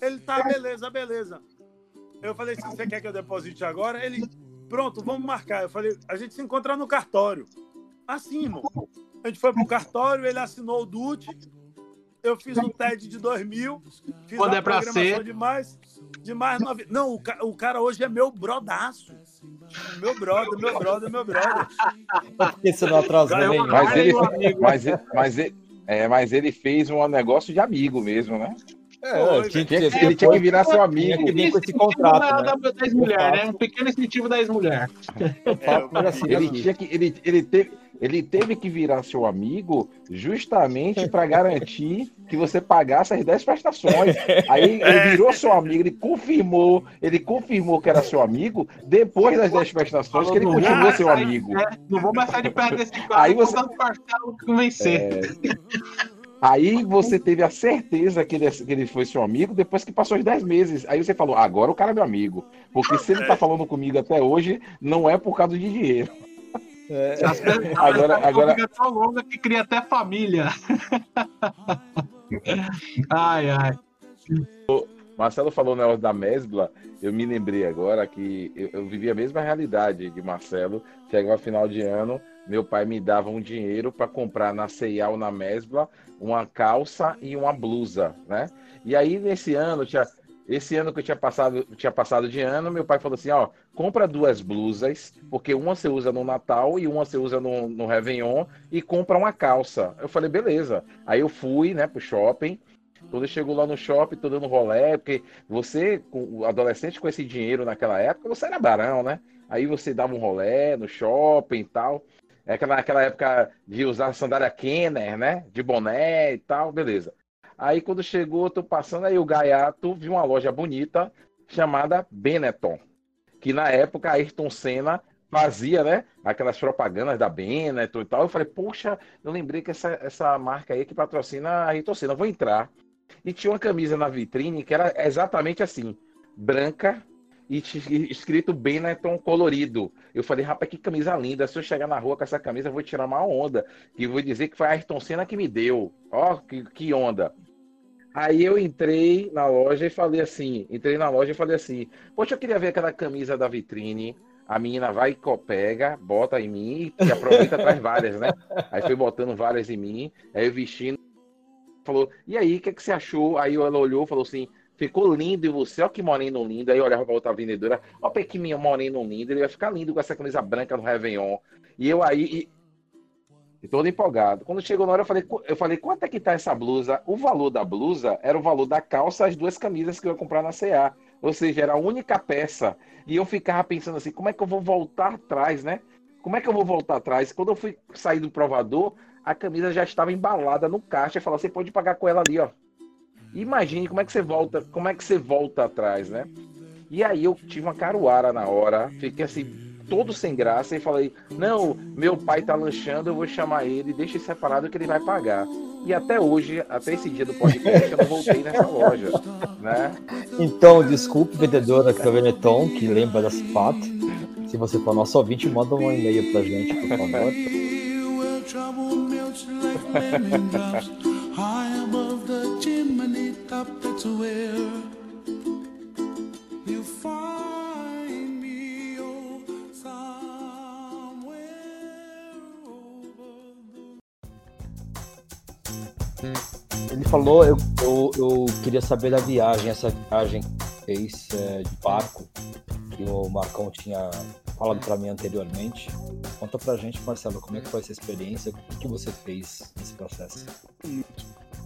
Ele tá, beleza, beleza. Eu falei, se você quer que eu deposite agora? Ele, pronto, vamos marcar. Eu falei, a gente se encontra no cartório. Assim, irmão. A gente foi pro cartório, ele assinou o DUT. Eu fiz um TED de 2 mil. Fiz Quando a é pra ser. de mais, de mais nove... Não, o, ca- o cara hoje é meu brodaço. Meu brother, meu brother, meu brother. Por que você não atrasou nenhum? uma Mas ele, mas, ele- mas, ele, é, mas ele fez um negócio de amigo mesmo, né? É, tinha que Tinha que- ele tinha que virar seu Tinha amigo. que vir com esse contrato, da, né? da, da ex-mulher, né? Um pequeno incentivo da ex-mulher. Papo era assim, Ele aqui. tinha que ele, ele teve ele teve que virar seu amigo justamente para garantir que você pagasse as 10 prestações. Aí ele virou seu amigo, ele confirmou, ele confirmou que era seu amigo depois das 10 prestações que ele continuou "Ah, seu aí, amigo. né? Não vou mais sair de perto desse cara. Aí você- dando parcela que convencer. Aí você teve a certeza que ele, que ele foi seu amigo depois que passou os 10 meses. Aí você falou, agora o cara é meu amigo. Porque se ele tá falando comigo até hoje, não é por causa de dinheiro. É, As pessoas- Agora- agora- tão longa que cria até família. ai, ai. Marcelo falou na hora da Mesbla, eu me lembrei agora que eu, eu vivi a mesma realidade de Marcelo. Chegava final de ano, meu pai me dava um dinheiro para comprar na C&A ou na Mesbla uma calça e uma blusa, né? E aí nesse ano, tinha, esse ano que eu tinha passado, tinha passado de ano, meu pai falou assim, ó, compra duas blusas, porque uma você usa no Natal e uma você usa no, no Réveillon, e compra uma calça. Eu falei, beleza. Aí eu fui, né, pro shopping, quando chegou lá no shopping, tô dando rolé, porque você, adolescente com esse dinheiro naquela época, você era barão, né? Aí você dava um rolé no shopping e tal. É aquela, aquela época de usar sandália Kenner, né? De boné e tal, beleza. Aí quando chegou, tô passando aí o Gaiato, vi uma loja bonita chamada Benetton, que na época Ayrton Senna fazia, né? Aquelas propagandas da Benetton e tal. Eu falei, poxa, eu lembrei que essa, essa marca aí que patrocina a Ayrton Senna, vou entrar. E tinha uma camisa na vitrine que era exatamente assim, branca e escrito Benetton colorido. Eu falei, rapaz, que camisa linda. Se eu chegar na rua com essa camisa, eu vou tirar uma onda. E vou dizer que foi a Ayrton Senna que me deu. Ó, que, que onda. Aí eu entrei na loja e falei assim, entrei na loja e falei assim, poxa, eu queria ver aquela camisa da vitrine. A menina vai e pega, bota em mim e aproveita traz várias, né? Aí foi botando várias em mim, aí eu vestindo falou, e aí, o que, que você achou? Aí ela olhou e falou assim, ficou lindo em você, ó que moreno lindo. Aí eu olhava pra outra vendedora, ó que moreno lindo, ele vai ficar lindo com essa camisa branca no Réveillon. E eu aí, e, todo empolgado. Quando chegou na hora, eu falei, "Qu- eu falei, quanto é que tá essa blusa? O valor da blusa era o valor da calça, as duas camisas que eu ia comprar na CA. Ou seja, era a única peça. E eu ficava pensando assim, como é que eu vou voltar atrás, né? Como é que eu vou voltar atrás? Quando eu fui sair do provador, a camisa já estava embalada no caixa e falou: você pode pagar com ela ali, ó. Imagine como é que você volta, como é que você volta atrás, né? E aí eu tive uma caruara na hora, fiquei assim, todo sem graça, e falei: Não, meu pai tá lanchando, eu vou chamar ele, deixa ele separado que ele vai pagar. E até hoje, até esse dia do podcast, eu não voltei nessa loja, né? Então, desculpe, vendedora Benetton, que lembra desse fato. Se você for nosso ouvinte, manda um e-mail pra gente, por favor. Ele falou, eu, eu, eu, queria saber da viagem, essa viagem que fez é, de barco, que o Marcão tinha falado para mim anteriormente. Conta pra gente, Marcelo, como é que foi essa experiência, o que você fez nesse processo?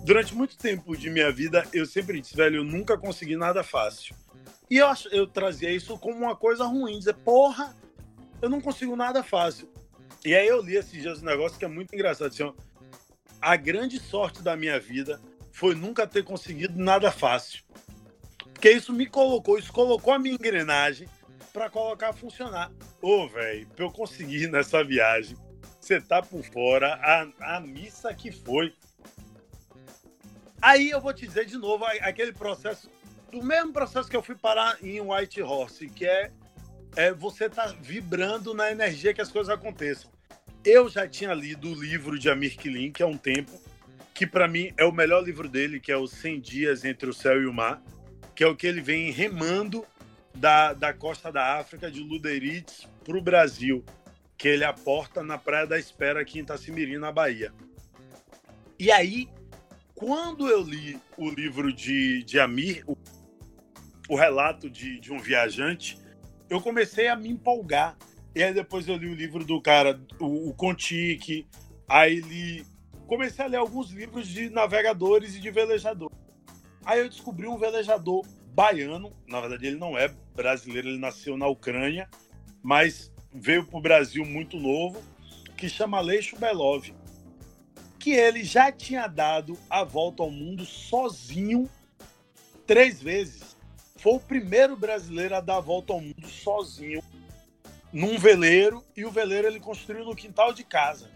Durante muito tempo de minha vida, eu sempre disse, velho, eu nunca consegui nada fácil. E eu, eu trazia isso como uma coisa ruim, dizer, porra, eu não consigo nada fácil. E aí eu li esses dias um negócio que é muito engraçado, assim, ó, a grande sorte da minha vida foi nunca ter conseguido nada fácil. Porque isso me colocou, isso colocou a minha engrenagem para colocar a funcionar. Ô, oh, velho, pra eu conseguir nessa viagem, você tá por fora, a, a missa que foi. Aí eu vou te dizer de novo aquele processo, do mesmo processo que eu fui parar em White Horse, que é, é você tá vibrando na energia que as coisas aconteçam. Eu já tinha lido o livro de Amir que é um tempo, que para mim é o melhor livro dele, que é Os 100 Dias Entre o Céu e o Mar, que é o que ele vem remando da, da costa da África, de Luderitz, para o Brasil, que ele aporta na Praia da Espera, aqui em Itacimirim, na Bahia. E aí, quando eu li o livro de, de Amir, o, o relato de, de um viajante, eu comecei a me empolgar e aí depois eu li o livro do cara, o, o Contique. Aí li. Comecei a ler alguns livros de navegadores e de velejador. Aí eu descobri um velejador baiano. Na verdade, ele não é brasileiro, ele nasceu na Ucrânia, mas veio para o Brasil muito novo, que chama Leixo Belov. Que ele já tinha dado a volta ao mundo sozinho três vezes. Foi o primeiro brasileiro a dar a volta ao mundo sozinho num veleiro e o veleiro ele construiu no quintal de casa.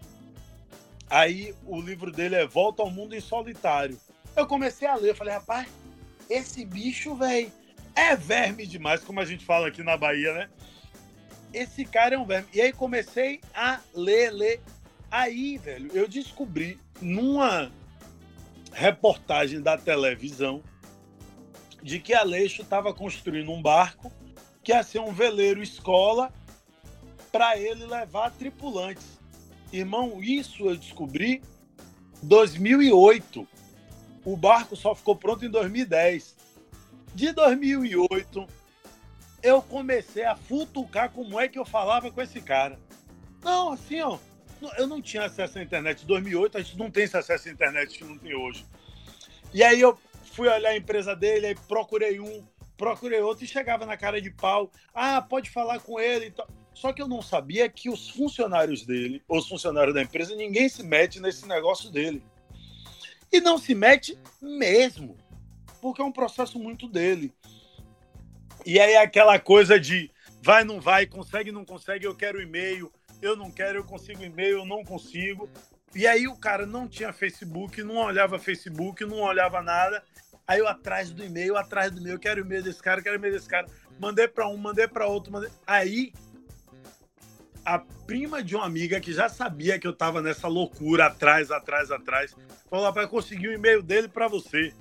Aí o livro dele é Volta ao Mundo em Solitário. Eu comecei a ler, eu falei, rapaz, esse bicho, velho, é verme demais, como a gente fala aqui na Bahia, né? Esse cara é um verme. E aí comecei a ler, ler. Aí, velho, eu descobri numa reportagem da televisão de que Aleixo estava construindo um barco que ia ser um veleiro escola para ele levar tripulantes. Irmão, isso eu descobri 2008. O barco só ficou pronto em 2010. De 2008, eu comecei a futucar como é que eu falava com esse cara. Não, assim, ó, eu não tinha acesso à internet em 2008, a gente não tem esse acesso à internet que não tem hoje. E aí eu fui olhar a empresa dele, aí procurei um, procurei outro e chegava na cara de pau. Ah, pode falar com ele e tal. Só que eu não sabia que os funcionários dele, os funcionários da empresa, ninguém se mete nesse negócio dele. E não se mete mesmo, porque é um processo muito dele. E aí aquela coisa de vai, não vai, consegue, não consegue, eu quero e-mail, eu não quero, eu consigo e-mail, eu não consigo. E aí o cara não tinha Facebook, não olhava Facebook, não olhava nada. Aí eu atrás do e-mail, atrás do e-mail, quero e-mail desse cara, quero e-mail desse cara. Mandei para um, mandei para outro, mandei... Aí a prima de uma amiga que já sabia que eu tava nessa loucura atrás, atrás, atrás, falou: rapaz, conseguir o um e-mail dele para você.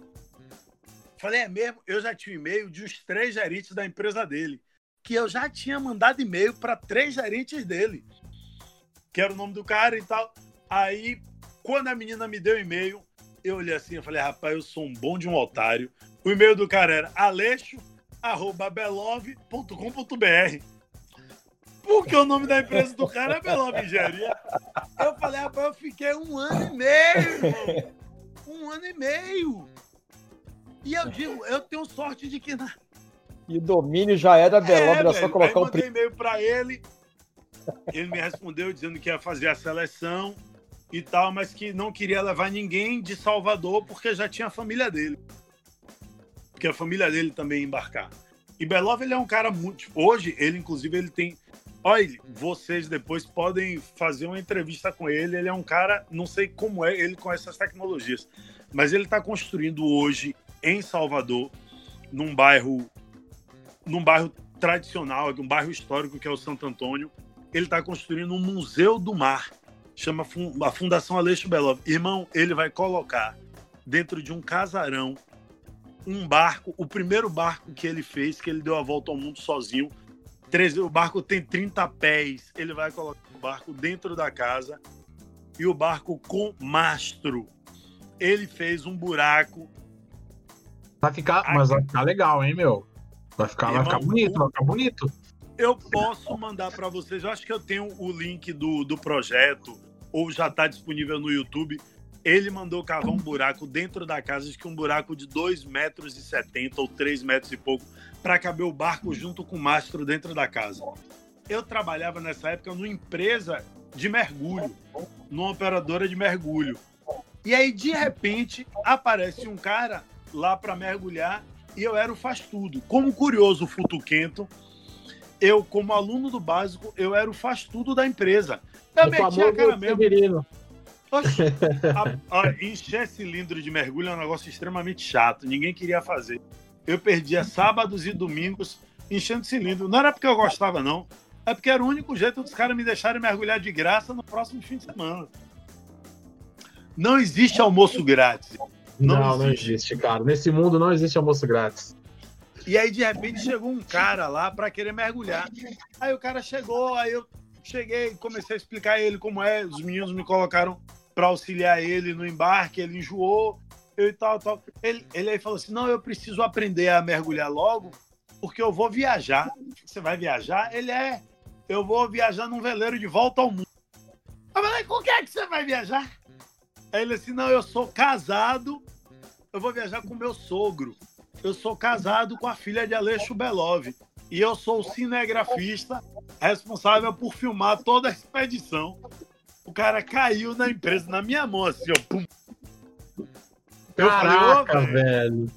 Falei, é mesmo? Eu já tinha um e-mail de uns três gerentes da empresa dele, que eu já tinha mandado e-mail para três gerentes dele, que era o nome do cara e tal. Aí, quando a menina me deu o e-mail, eu olhei assim e falei, rapaz, eu sou um bom de um otário. O e-mail do cara era aleixo.belove.com.br. Porque o nome da empresa do cara é Belov Engenharia. Eu falei, rapaz, eu fiquei um ano e meio, irmão. Um ano e meio. E eu digo, eu tenho sorte de que. Na... E o domínio já era é, Belov, era só colocar um. Eu e-mail para ele. Ele me respondeu dizendo que ia fazer a seleção e tal, mas que não queria levar ninguém de Salvador porque já tinha a família dele. Porque a família dele também ia embarcar. E Belov, ele é um cara muito. Hoje, ele, inclusive, ele tem Olha, vocês depois podem fazer uma entrevista com ele. Ele é um cara, não sei como é ele com essas tecnologias, mas ele está construindo hoje em Salvador, num bairro, num bairro tradicional, um bairro histórico que é o Santo Antônio. Ele está construindo um museu do mar, chama a Fundação Aleixo Belov. Irmão, ele vai colocar dentro de um casarão um barco, o primeiro barco que ele fez, que ele deu a volta ao mundo sozinho, o barco tem 30 pés. Ele vai colocar o barco dentro da casa e o barco com mastro. Ele fez um buraco. Vai ficar, mas vai ficar legal, hein, meu? Vai ficar, vai ficar bonito, vai ficar bonito. Eu posso mandar para vocês. Eu acho que eu tenho o link do, do projeto ou já está disponível no YouTube. Ele mandou cavar um buraco dentro da casa, acho que um buraco de 2,70 metros e 70, ou 3 metros e pouco, para caber o barco junto com o mastro dentro da casa. Eu trabalhava nessa época numa empresa de mergulho, numa operadora de mergulho. E aí, de repente, aparece um cara lá para mergulhar e eu era o faz tudo. Como curioso futuquento, eu, como aluno do básico, eu era o faz tudo da empresa. Eu o meti a cara mesmo. Oxe, a, a, encher cilindro de mergulho é um negócio extremamente chato. Ninguém queria fazer. Eu perdia sábados e domingos enchendo cilindro. Não era porque eu gostava, não. É porque era o único jeito dos caras me deixarem mergulhar de graça no próximo fim de semana. Não existe almoço grátis. Não, não, existe. não existe, cara. Nesse mundo não existe almoço grátis. E aí, de repente, chegou um cara lá para querer mergulhar. Aí o cara chegou, aí eu cheguei, comecei a explicar a ele como é. Os meninos me colocaram para auxiliar ele no embarque, ele enjoou, eu e tal, tal. Ele, ele aí falou assim: não, eu preciso aprender a mergulhar logo, porque eu vou viajar. Você vai viajar? Ele é. Eu vou viajar num veleiro de volta ao mundo. Eu falei, com quem é que você vai viajar? Aí ele assim, não, eu sou casado, eu vou viajar com meu sogro. Eu sou casado com a filha de Aleixo Belov. E eu sou o cinegrafista responsável por filmar toda a expedição. O cara caiu na empresa, na minha mão, assim, ó. Pum. Eu Caraca, falei, ô, velho.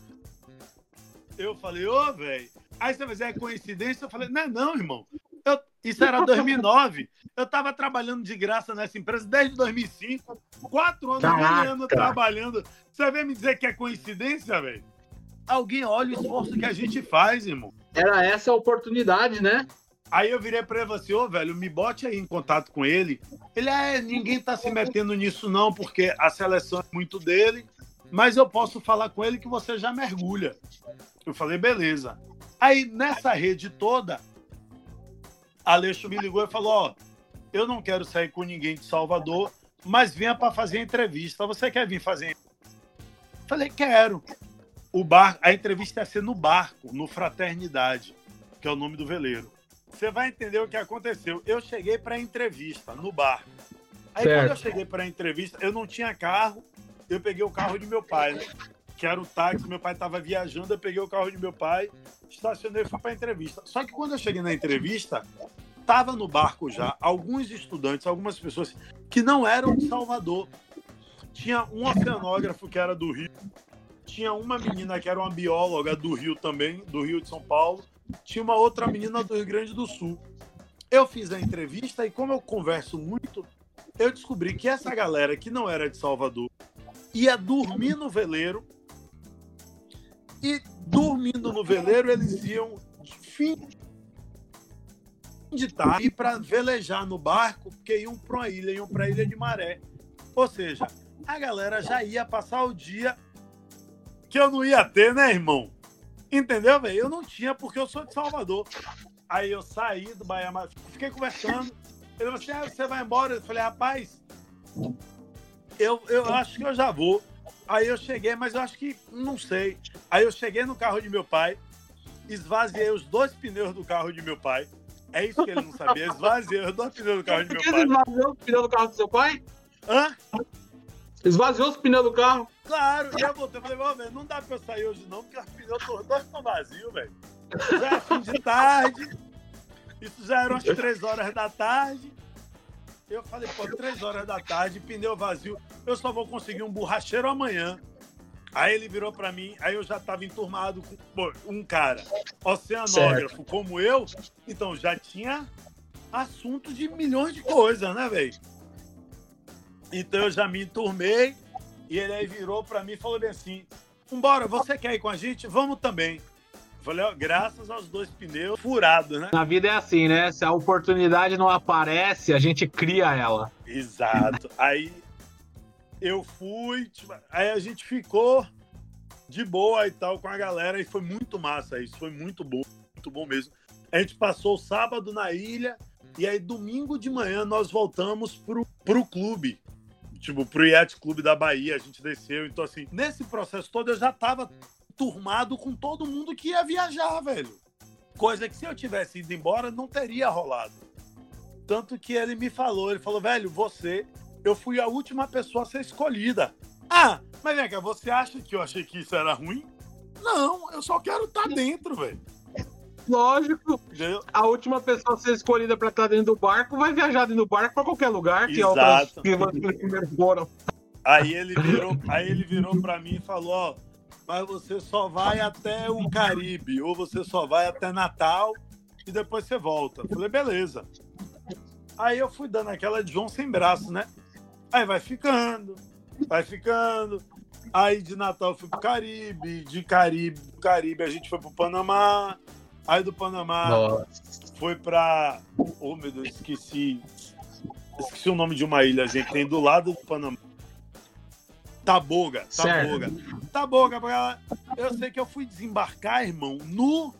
Eu falei, ô, velho. Aí você vai dizer, é coincidência? Eu falei, não é não, irmão. Eu, isso era 2009. Eu tava trabalhando de graça nessa empresa desde 2005. Quatro anos ganhando, trabalhando. Você vem me dizer que é coincidência, velho? Alguém olha o esforço que a gente faz, irmão. Era essa a oportunidade, né? Aí eu virei pra ele e falei assim, ô, velho, me bote aí em contato com ele. Ele, é, ninguém tá se metendo nisso não, porque a seleção é muito dele, mas eu posso falar com ele que você já mergulha. Eu falei, beleza. Aí, nessa rede toda, Aleixo me ligou e falou, ó, eu não quero sair com ninguém de Salvador, mas venha para fazer a entrevista. Você quer vir fazer? Falei, quero. O bar, a entrevista ia ser no barco, no Fraternidade, que é o nome do veleiro. Você vai entender o que aconteceu. Eu cheguei para entrevista no bar. Aí certo. quando eu cheguei para entrevista, eu não tinha carro. Eu peguei o carro de meu pai, né? Que era o táxi, meu pai estava viajando, eu peguei o carro de meu pai, estacionei e fui para entrevista. Só que quando eu cheguei na entrevista, tava no barco já alguns estudantes, algumas pessoas que não eram de Salvador. Tinha um oceanógrafo que era do Rio, tinha uma menina que era uma bióloga do Rio também, do Rio de São Paulo, tinha uma outra menina do Rio Grande do Sul. Eu fiz a entrevista e, como eu converso muito, eu descobri que essa galera que não era de Salvador ia dormir no veleiro e, dormindo no veleiro, eles iam fim de tarde para velejar no barco, porque iam para uma ilha, iam para a Ilha de Maré. Ou seja, a galera já ia passar o dia que eu não ia ter, né, irmão? Entendeu, velho? Eu não tinha, porque eu sou de Salvador. Aí eu saí do Bahia, fiquei conversando. Ele falou assim: ah, você vai embora? Eu falei, rapaz, eu, eu acho que eu já vou. Aí eu cheguei, mas eu acho que não sei. Aí eu cheguei no carro de meu pai, esvaziei os dois pneus do carro de meu pai. É isso que ele não sabia. Esvaziei os dois pneus do carro de meu pai. Que esvaziou os pneus do carro do seu pai? Hã? Esvaziou os pneus do carro? Claro, e eu voltei. Falei, ó, velho, não dá pra eu sair hoje não, porque os pneus dois estão vazios, velho. Já é fim de tarde. Isso já eram as três horas da tarde. Eu falei, pô, três horas da tarde, pneu vazio. Eu só vou conseguir um borracheiro amanhã. Aí ele virou para mim, aí eu já tava enturmado com pô, um cara oceanógrafo certo. como eu, então já tinha assunto de milhões de coisas, né, velho? Então eu já me enturmei e ele aí virou para mim e falou bem assim: Vambora, você quer ir com a gente? Vamos também. Falei, ó, graças aos dois pneus furados, né? Na vida é assim, né? Se a oportunidade não aparece, a gente cria ela. Exato. Aí eu fui, tipo, aí a gente ficou de boa e tal com a galera e foi muito massa isso, foi muito bom, muito bom mesmo. A gente passou o sábado na ilha e aí domingo de manhã nós voltamos pro, pro clube, tipo, pro Yacht Clube da Bahia, a gente desceu, então assim, nesse processo todo eu já tava turmado com todo mundo que ia viajar, velho. Coisa que se eu tivesse ido embora não teria rolado. Tanto que ele me falou, ele falou, velho, você, eu fui a última pessoa a ser escolhida. Ah, mas vem cá, você acha que eu achei que isso era ruim? Não, eu só quero estar tá dentro, velho. Lógico. Entendeu? A última pessoa a ser escolhida para estar dentro do barco vai viajar dentro do barco para qualquer lugar que Exato. outras que foram. Aí ele virou, aí ele virou para mim e falou, ó, mas você só vai até o Caribe, ou você só vai até Natal e depois você volta. Eu falei, beleza. Aí eu fui dando aquela de João sem braço, né? Aí vai ficando, vai ficando. Aí de Natal eu fui pro Caribe, de Caribe, Caribe a gente foi pro Panamá. Aí do Panamá Nossa. foi pra. Oh meu Deus, esqueci. Esqueci o nome de uma ilha, gente. Tem do lado do Panamá. Taboga, Taboga. Certo. Taboga, eu sei que eu fui desembarcar, irmão, no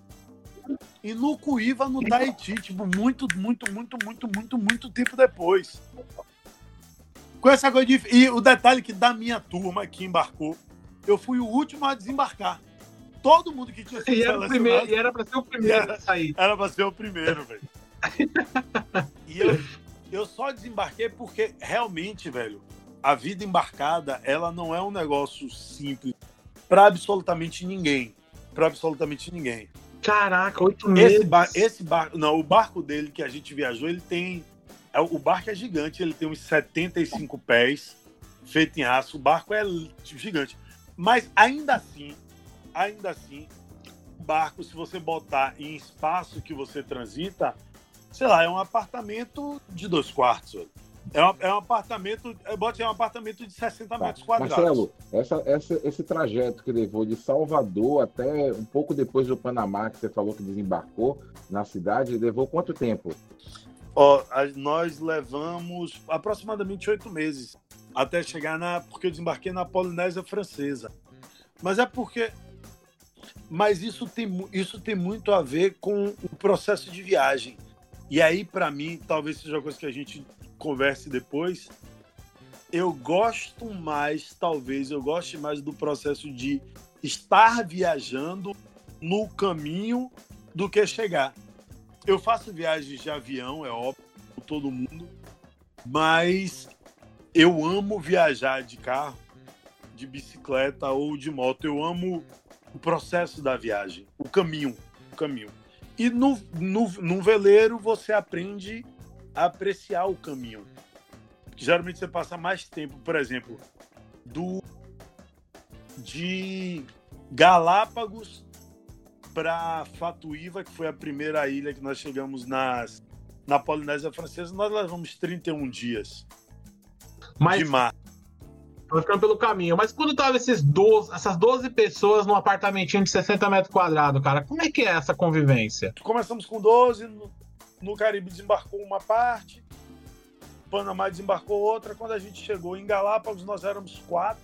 e no Cuíva, no Tahiti, tipo, muito, muito, muito, muito, muito, muito tempo depois. Com essa coisa de... E o detalhe que da minha turma que embarcou, eu fui o último a desembarcar. Todo mundo que tinha sido e era, primeiro, e era pra ser o primeiro era, a sair. Era pra ser o primeiro, velho. e eu, eu só desembarquei porque realmente, velho, a vida embarcada, ela não é um negócio simples para absolutamente ninguém. Para absolutamente ninguém. Caraca, oito meses. Esse, bar, esse barco, não, o barco dele que a gente viajou, ele tem. É, o barco é gigante, ele tem uns 75 pés, feito em aço. O barco é gigante. Mas ainda assim, ainda assim, barco, se você botar em espaço que você transita, sei lá, é um apartamento de dois quartos. Velho. É um, é um apartamento, bote é um apartamento de 60 tá. metros quadrados. Marcelo, essa, essa, esse trajeto que levou de Salvador até um pouco depois do Panamá, que você falou que desembarcou na cidade, levou quanto tempo? Ó, nós levamos aproximadamente oito meses até chegar na. Porque eu desembarquei na Polinésia Francesa. Mas é porque. Mas isso tem, isso tem muito a ver com o processo de viagem. E aí, para mim, talvez seja uma coisa que a gente converse depois. Eu gosto mais, talvez, eu goste mais do processo de estar viajando no caminho do que chegar. Eu faço viagens de avião, é óbvio, todo mundo, mas eu amo viajar de carro, de bicicleta ou de moto. Eu amo o processo da viagem, o caminho, o caminho. E no, no, no veleiro você aprende apreciar o caminho. Geralmente você passa mais tempo, por exemplo, do de Galápagos para Fatuíva, que foi a primeira ilha que nós chegamos nas, na Polinésia Francesa, nós levamos 31 dias Mas, de mar. Nós ficando pelo caminho. Mas quando tava esses 12, essas 12 pessoas num apartamentinho de 60 metros quadrados, cara, como é que é essa convivência? Começamos com 12, no Caribe desembarcou uma parte, Panamá desembarcou outra. Quando a gente chegou em Galápagos, nós éramos quatro,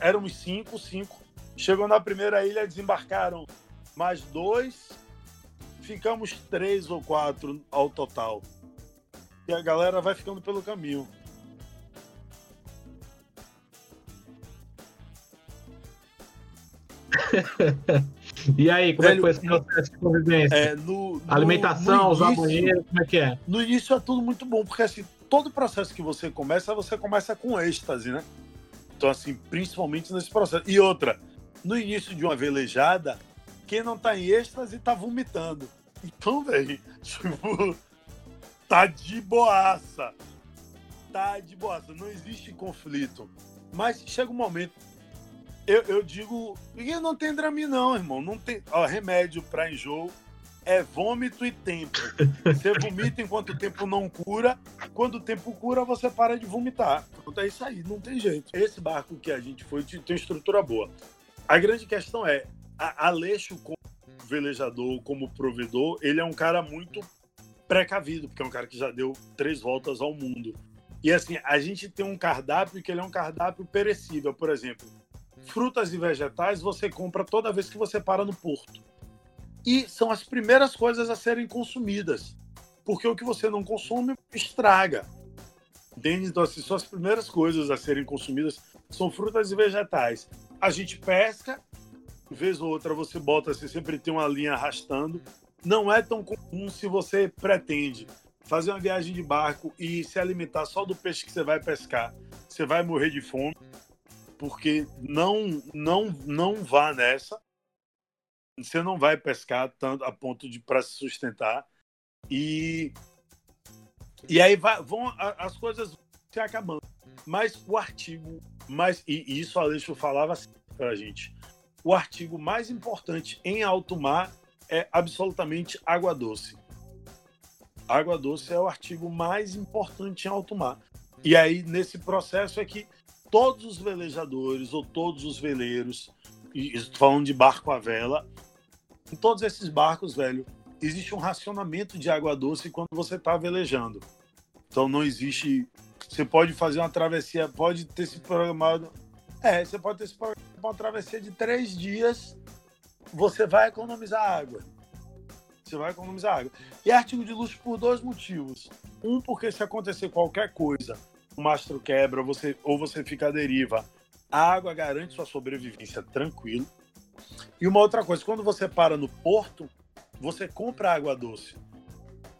éramos cinco, cinco. Chegou na primeira ilha, desembarcaram mais dois, ficamos três ou quatro ao total. E a galera vai ficando pelo caminho. E aí, como Velho, é que foi esse processo de convivência? É, no, no, Alimentação, usar banheiro, como é que é? No início é tudo muito bom, porque assim, todo processo que você começa, você começa com êxtase, né? Então, assim, principalmente nesse processo. E outra, no início de uma velejada, quem não tá em êxtase tá vomitando. Então, velho, tipo, tá de boaça. Tá de boaça. Não existe conflito. Mas chega um momento eu, eu digo, e não tem Dramin não, irmão. Não tem, ó, remédio para enjoo é vômito e tempo. Você vomita enquanto o tempo não cura. Quando o tempo cura, você para de vomitar. Então é isso aí, não tem jeito. Esse barco que a gente foi tem estrutura boa. A grande questão é, a Aleixo como velejador, como provedor, ele é um cara muito precavido, porque é um cara que já deu três voltas ao mundo. E assim, a gente tem um cardápio que ele é um cardápio perecível, por exemplo. Frutas e vegetais você compra toda vez que você para no porto. E são as primeiras coisas a serem consumidas. Porque o que você não consome estraga. Entende? Então, assim, são as primeiras coisas a serem consumidas são frutas e vegetais. A gente pesca, vez ou outra você bota, você sempre tem uma linha arrastando. Não é tão comum se você pretende fazer uma viagem de barco e se alimentar só do peixe que você vai pescar. Você vai morrer de fome, porque não não não vá nessa. Você não vai pescar tanto a ponto de para se sustentar e e aí vai, vão as coisas se acabando. Mas o artigo mais e isso a Aleixo falava assim para gente. O artigo mais importante em alto mar é absolutamente água doce. Água doce é o artigo mais importante em alto mar. E aí, nesse processo, é que todos os velejadores ou todos os veleiros, e estou falando de barco à vela, em todos esses barcos, velho, existe um racionamento de água doce quando você está velejando. Então não existe. Você pode fazer uma travessia, pode ter se programado. É, você pode ter se programado uma travessia de três dias. Você vai economizar água você vai economizar água. E é artigo de luxo por dois motivos. Um, porque se acontecer qualquer coisa, o mastro quebra você, ou você fica à deriva, a água garante sua sobrevivência tranquilo. E uma outra coisa, quando você para no porto, você compra água doce.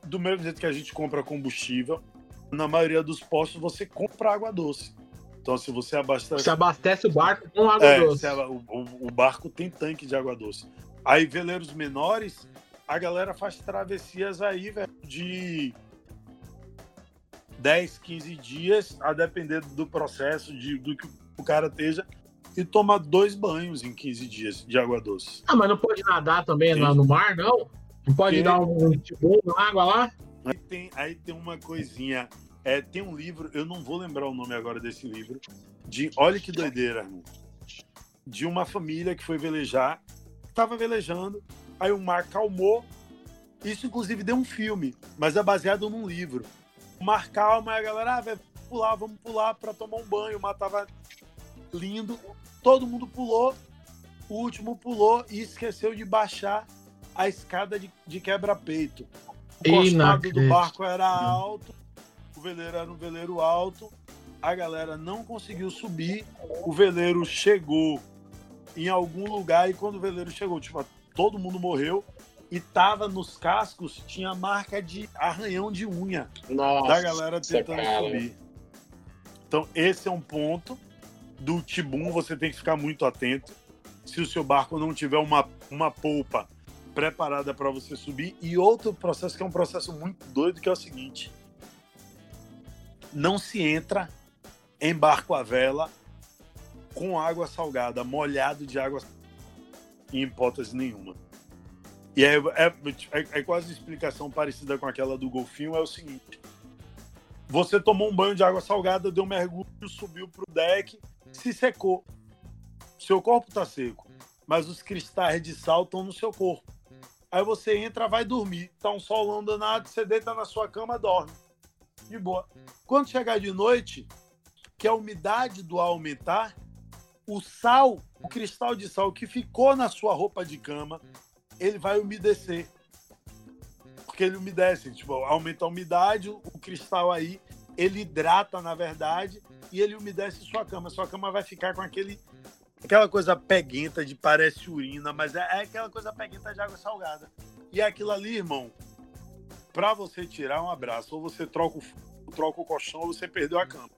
Do mesmo jeito que a gente compra combustível, na maioria dos postos você compra água doce. Então, se você abastece. Você abastece o barco com água é, doce. O, o, o, barco tem tanque de água doce. Aí, veleiros menores, a galera faz travessias aí, velho, de 10, 15 dias, a depender do processo, de, do que o cara esteja, e toma dois banhos em 15 dias de água doce. Ah, mas não pode nadar também lá no mar, não? Não pode dar um tipo na água lá? Aí tem, aí tem uma coisinha. É, tem um livro, eu não vou lembrar o nome agora desse livro, de olha que doideira. De uma família que foi velejar, estava velejando, Aí o mar calmou. Isso, inclusive, deu um filme, mas é baseado num livro. Mar calma, e a galera, ah, vai pular, vamos pular para tomar um banho. O mar tava lindo. Todo mundo pulou. O último pulou e esqueceu de baixar a escada de, de quebra-peito. O costado do barco era alto, o veleiro era um veleiro alto, a galera não conseguiu subir, o veleiro chegou em algum lugar e quando o veleiro chegou, tipo, todo mundo morreu. E tava nos cascos, tinha marca de arranhão de unha Nossa, da galera tentando cara. subir. Então, esse é um ponto do Tibum, você tem que ficar muito atento. Se o seu barco não tiver uma, uma polpa preparada para você subir. E outro processo que é um processo muito doido, que é o seguinte: não se entra em barco à vela com água salgada, molhado de água em hipótese nenhuma. E é, é, é, é quase explicação parecida com aquela do golfinho, é o seguinte. Você tomou um banho de água salgada, deu um mergulho, subiu pro deck, se secou. Seu corpo tá seco, mas os cristais de sal estão no seu corpo. Aí você entra, vai dormir. Tá um sol danado, você deita na sua cama, dorme. De boa. Quando chegar de noite, que a umidade do ar aumentar, o sal, o cristal de sal que ficou na sua roupa de cama, ele vai umedecer. Porque ele umedece, tipo, aumenta a umidade, o cristal aí, ele hidrata, na verdade, e ele umedece sua cama. Sua cama vai ficar com aquele aquela coisa peguenta de parece urina, mas é, é aquela coisa peguenta de água salgada. E aquilo ali, irmão, para você tirar um abraço, ou você troca o, troca o colchão, ou você perdeu a cama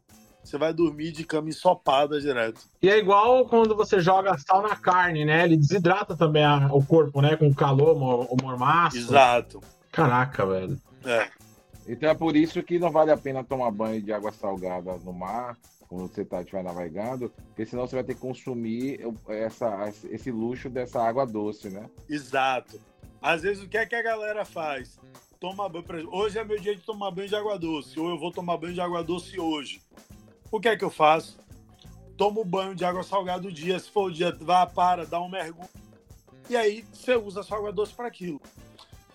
você vai dormir de cama ensopada direto. E é igual quando você joga sal na carne, né? Ele desidrata também a, o corpo, né? Com o calor, o mormaço. Exato. Caraca, velho. É. Então é por isso que não vale a pena tomar banho de água salgada no mar, quando você tá, estiver navegando, porque senão você vai ter que consumir essa, esse luxo dessa água doce, né? Exato. Às vezes, o que é que a galera faz? Toma banho. Hoje é meu dia de tomar banho de água doce, ou eu vou tomar banho de água doce hoje. O que é que eu faço? Tomo banho de água salgada o dia. Se for o dia, vá, para, dá um mergulho. E aí você usa sua água doce para aquilo.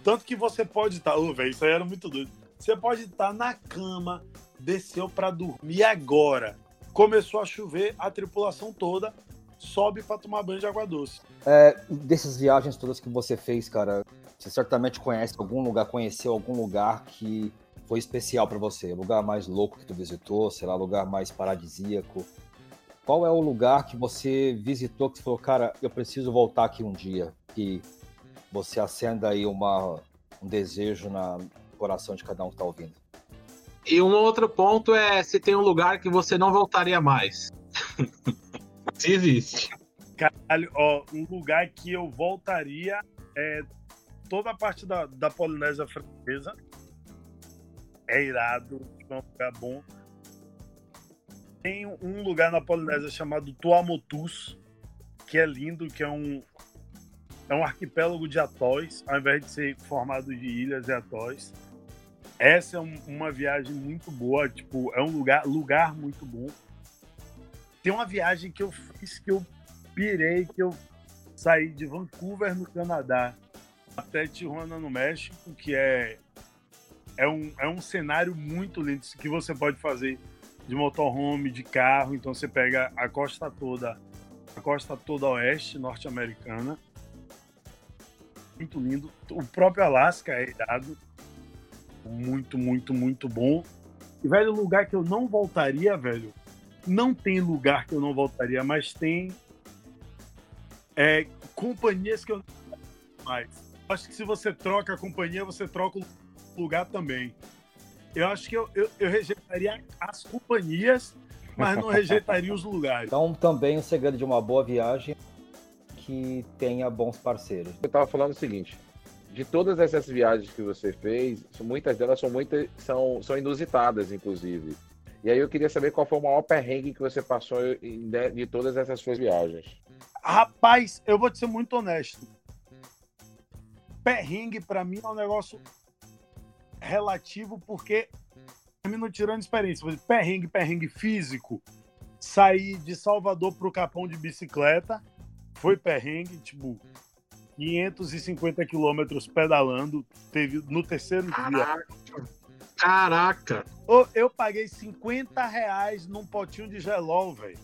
Tanto que você pode estar. Tá, oh, velho, isso aí era muito doido. Você pode estar tá na cama, desceu para dormir agora. Começou a chover, a tripulação toda sobe para tomar banho de água doce. É, dessas viagens todas que você fez, cara, você certamente conhece algum lugar, conheceu algum lugar que foi especial para você? Lugar mais louco que tu visitou, sei lá, lugar mais paradisíaco. Qual é o lugar que você visitou que você falou, cara, eu preciso voltar aqui um dia? Que você acenda aí uma, um desejo na, no coração de cada um que está ouvindo. E um outro ponto é se tem um lugar que você não voltaria mais. se existe. Caralho, ó, um lugar que eu voltaria é toda a parte da, da Polinésia Francesa é irado, é bom. Tem um lugar na Polinésia chamado Tuamotus, que é lindo, que é um é um arquipélago de atóis, ao invés de ser formado de ilhas e atóis. Essa é um, uma viagem muito boa, tipo, é um lugar, lugar muito bom. Tem uma viagem que eu fiz que eu pirei, que eu saí de Vancouver, no Canadá, até Tijuana, no México, que é é um, é um cenário muito lindo que você pode fazer de motorhome, de carro. Então você pega a costa toda, a costa toda oeste norte-americana. Muito lindo. O próprio Alasca é irado. Muito, muito, muito bom. E, velho, lugar que eu não voltaria, velho. Não tem lugar que eu não voltaria, mas tem é, companhias que eu não mais. Acho que se você troca a companhia, você troca o lugar também. Eu acho que eu, eu, eu rejeitaria as companhias, mas não rejeitaria os lugares. Então, também o segredo de uma boa viagem é que tenha bons parceiros. Eu estava falando o seguinte: de todas essas viagens que você fez, muitas delas são, muitas, são, são inusitadas, inclusive. E aí eu queria saber qual foi o maior perrengue que você passou de, de todas essas suas viagens. Rapaz, eu vou te ser muito honesto. Perrengue, para mim, é um negócio relativo porque termino tirando experiência. Perrengue, perrengue físico. Saí de Salvador para o Capão de bicicleta. Foi perrengue, tipo, 550 quilômetros pedalando. Teve no terceiro Caraca. dia. Caraca! Eu paguei 50 reais num potinho de gelol, velho.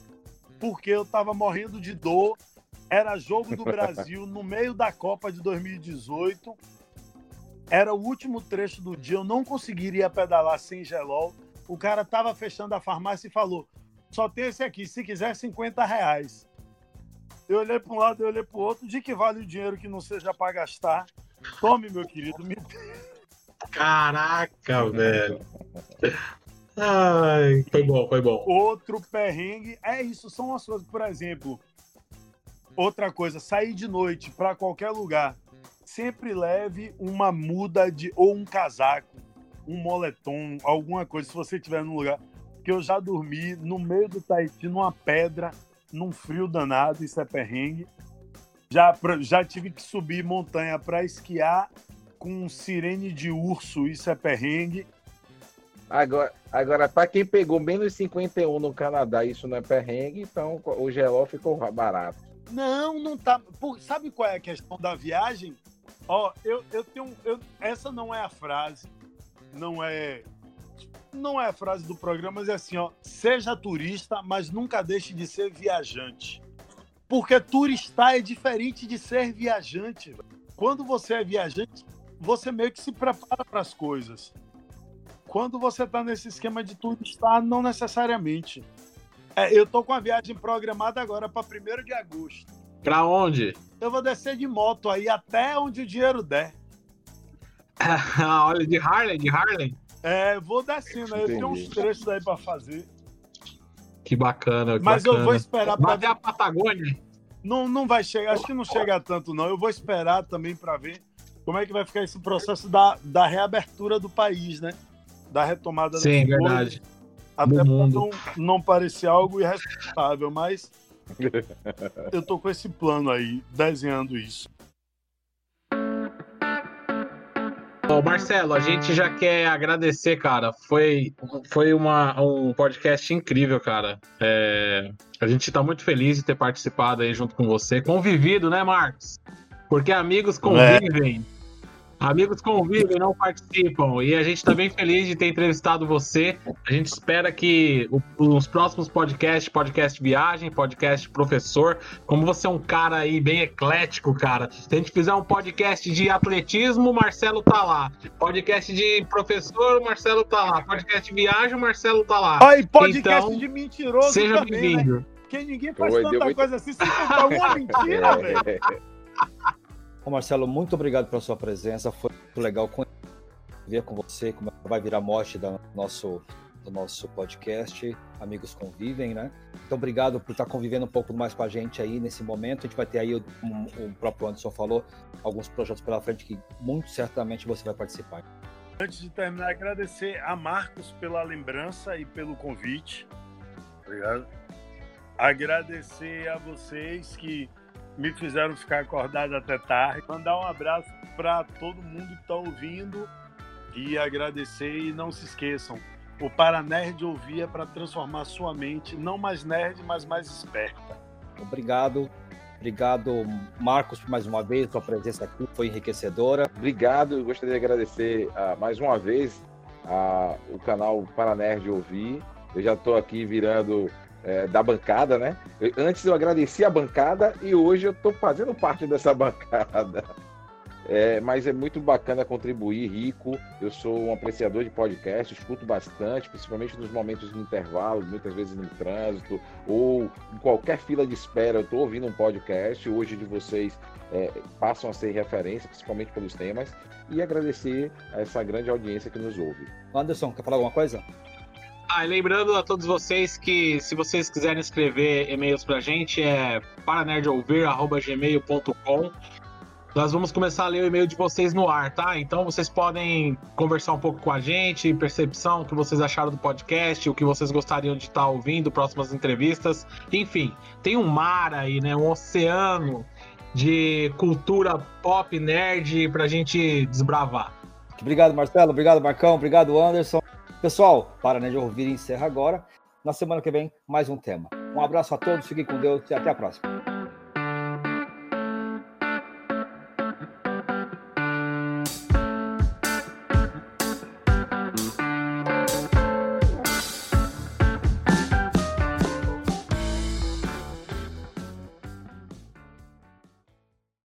Porque eu tava morrendo de dor. Era jogo do Brasil no meio da Copa de 2018 era o último trecho do dia, eu não conseguiria pedalar sem gelol. O cara tava fechando a farmácia e falou: só tem esse aqui, se quiser 50 reais. Eu olhei para um lado, eu olhei para o outro, de que vale o dinheiro que não seja para gastar? Tome, meu querido, me Caraca, velho. Ai, foi bom, foi bom. Outro perrengue, é isso, são as coisas, por exemplo, outra coisa, sair de noite para qualquer lugar sempre leve uma muda de ou um casaco, um moletom, alguma coisa, se você estiver num lugar. Que eu já dormi no meio do Tahiti, numa pedra, num frio danado, isso é perrengue. Já, já tive que subir montanha para esquiar com sirene de urso, isso é perrengue. Agora, agora para quem pegou menos 51 no Canadá, isso não é perrengue, então o geló ficou barato. Não, não tá. sabe qual é a questão da viagem? Ó, eu, eu tenho. Eu, essa não é a frase, não é. Não é a frase do programa, mas é assim, ó. Seja turista, mas nunca deixe de ser viajante. Porque turistar é diferente de ser viajante. Quando você é viajante, você meio que se prepara para as coisas. Quando você está nesse esquema de turistar, não necessariamente. É, eu tô com a viagem programada agora para 1 de agosto. Pra onde? Eu vou descer de moto aí até onde o dinheiro der. Olha, de Harley, de Harley? É, vou descendo aí. Eu tenho uns trechos aí pra fazer. Que bacana. Que Mas bacana. eu vou esperar pra. ver a Patagônia? Não, não vai chegar, acho que não chega tanto, não. Eu vou esperar também para ver como é que vai ficar esse processo da, da reabertura do país, né? Da retomada Sim, verdade. Até para não, não parecer algo irresponsável, mas eu tô com esse plano aí, desenhando isso. Bom, Marcelo, a gente já quer agradecer, cara. Foi, foi uma, um podcast incrível, cara. É, a gente está muito feliz de ter participado aí junto com você. Convivido, né, Marcos? Porque amigos convivem. É. Amigos convivem, não participam. E a gente está bem feliz de ter entrevistado você. A gente espera que os próximos podcasts, podcast viagem, podcast professor, como você é um cara aí bem eclético, cara. Se a gente fizer um podcast de atletismo, Marcelo tá lá. Podcast de professor, Marcelo tá lá. Podcast de viagem, Marcelo tá lá. Olha, podcast então, de mentiroso seja bem-vindo. Né? Porque ninguém faz Oi, tanta coisa assim sem contar uma mentira, velho. Ô Marcelo, muito obrigado pela sua presença. Foi muito legal ver com você como vai virar morte do nosso, do nosso podcast. Amigos convivem, né? Então, obrigado por estar convivendo um pouco mais com a gente aí nesse momento. A gente vai ter aí, como o próprio Anderson falou, alguns projetos pela frente que muito certamente você vai participar. Antes de terminar, agradecer a Marcos pela lembrança e pelo convite. Obrigado. Agradecer a vocês que me fizeram ficar acordado até tarde. Mandar um abraço para todo mundo que está ouvindo e agradecer. E não se esqueçam, o Paranerd ouvia é para transformar sua mente, não mais nerd, mas mais esperta. Obrigado. Obrigado, Marcos, por mais uma vez. Sua presença aqui foi enriquecedora. Obrigado. Gostaria de agradecer uh, mais uma vez uh, o canal Paranerd Ouvir. Eu já estou aqui virando é, da bancada, né? Antes eu agradeci a bancada e hoje eu estou fazendo parte dessa bancada. É, mas é muito bacana contribuir, rico. Eu sou um apreciador de podcast, escuto bastante, principalmente nos momentos de intervalo, muitas vezes no trânsito ou em qualquer fila de espera. Eu estou ouvindo um podcast. Hoje de vocês é, passam a ser referência, principalmente pelos temas. E agradecer a essa grande audiência que nos ouve. Anderson, quer falar alguma coisa? Ah, e lembrando a todos vocês que se vocês quiserem escrever e-mails pra gente é paranerdouvir.gmail.com Nós vamos começar a ler o e-mail de vocês no ar, tá? Então vocês podem conversar um pouco com a gente, percepção, o que vocês acharam do podcast, o que vocês gostariam de estar ouvindo, próximas entrevistas. Enfim, tem um mar aí, né? Um oceano de cultura pop nerd pra gente desbravar. Obrigado, Marcelo. Obrigado, Marcão. Obrigado, Anderson. Pessoal, para né, de ouvir encerra agora. Na semana que vem, mais um tema. Um abraço a todos, fiquem com Deus e até a próxima.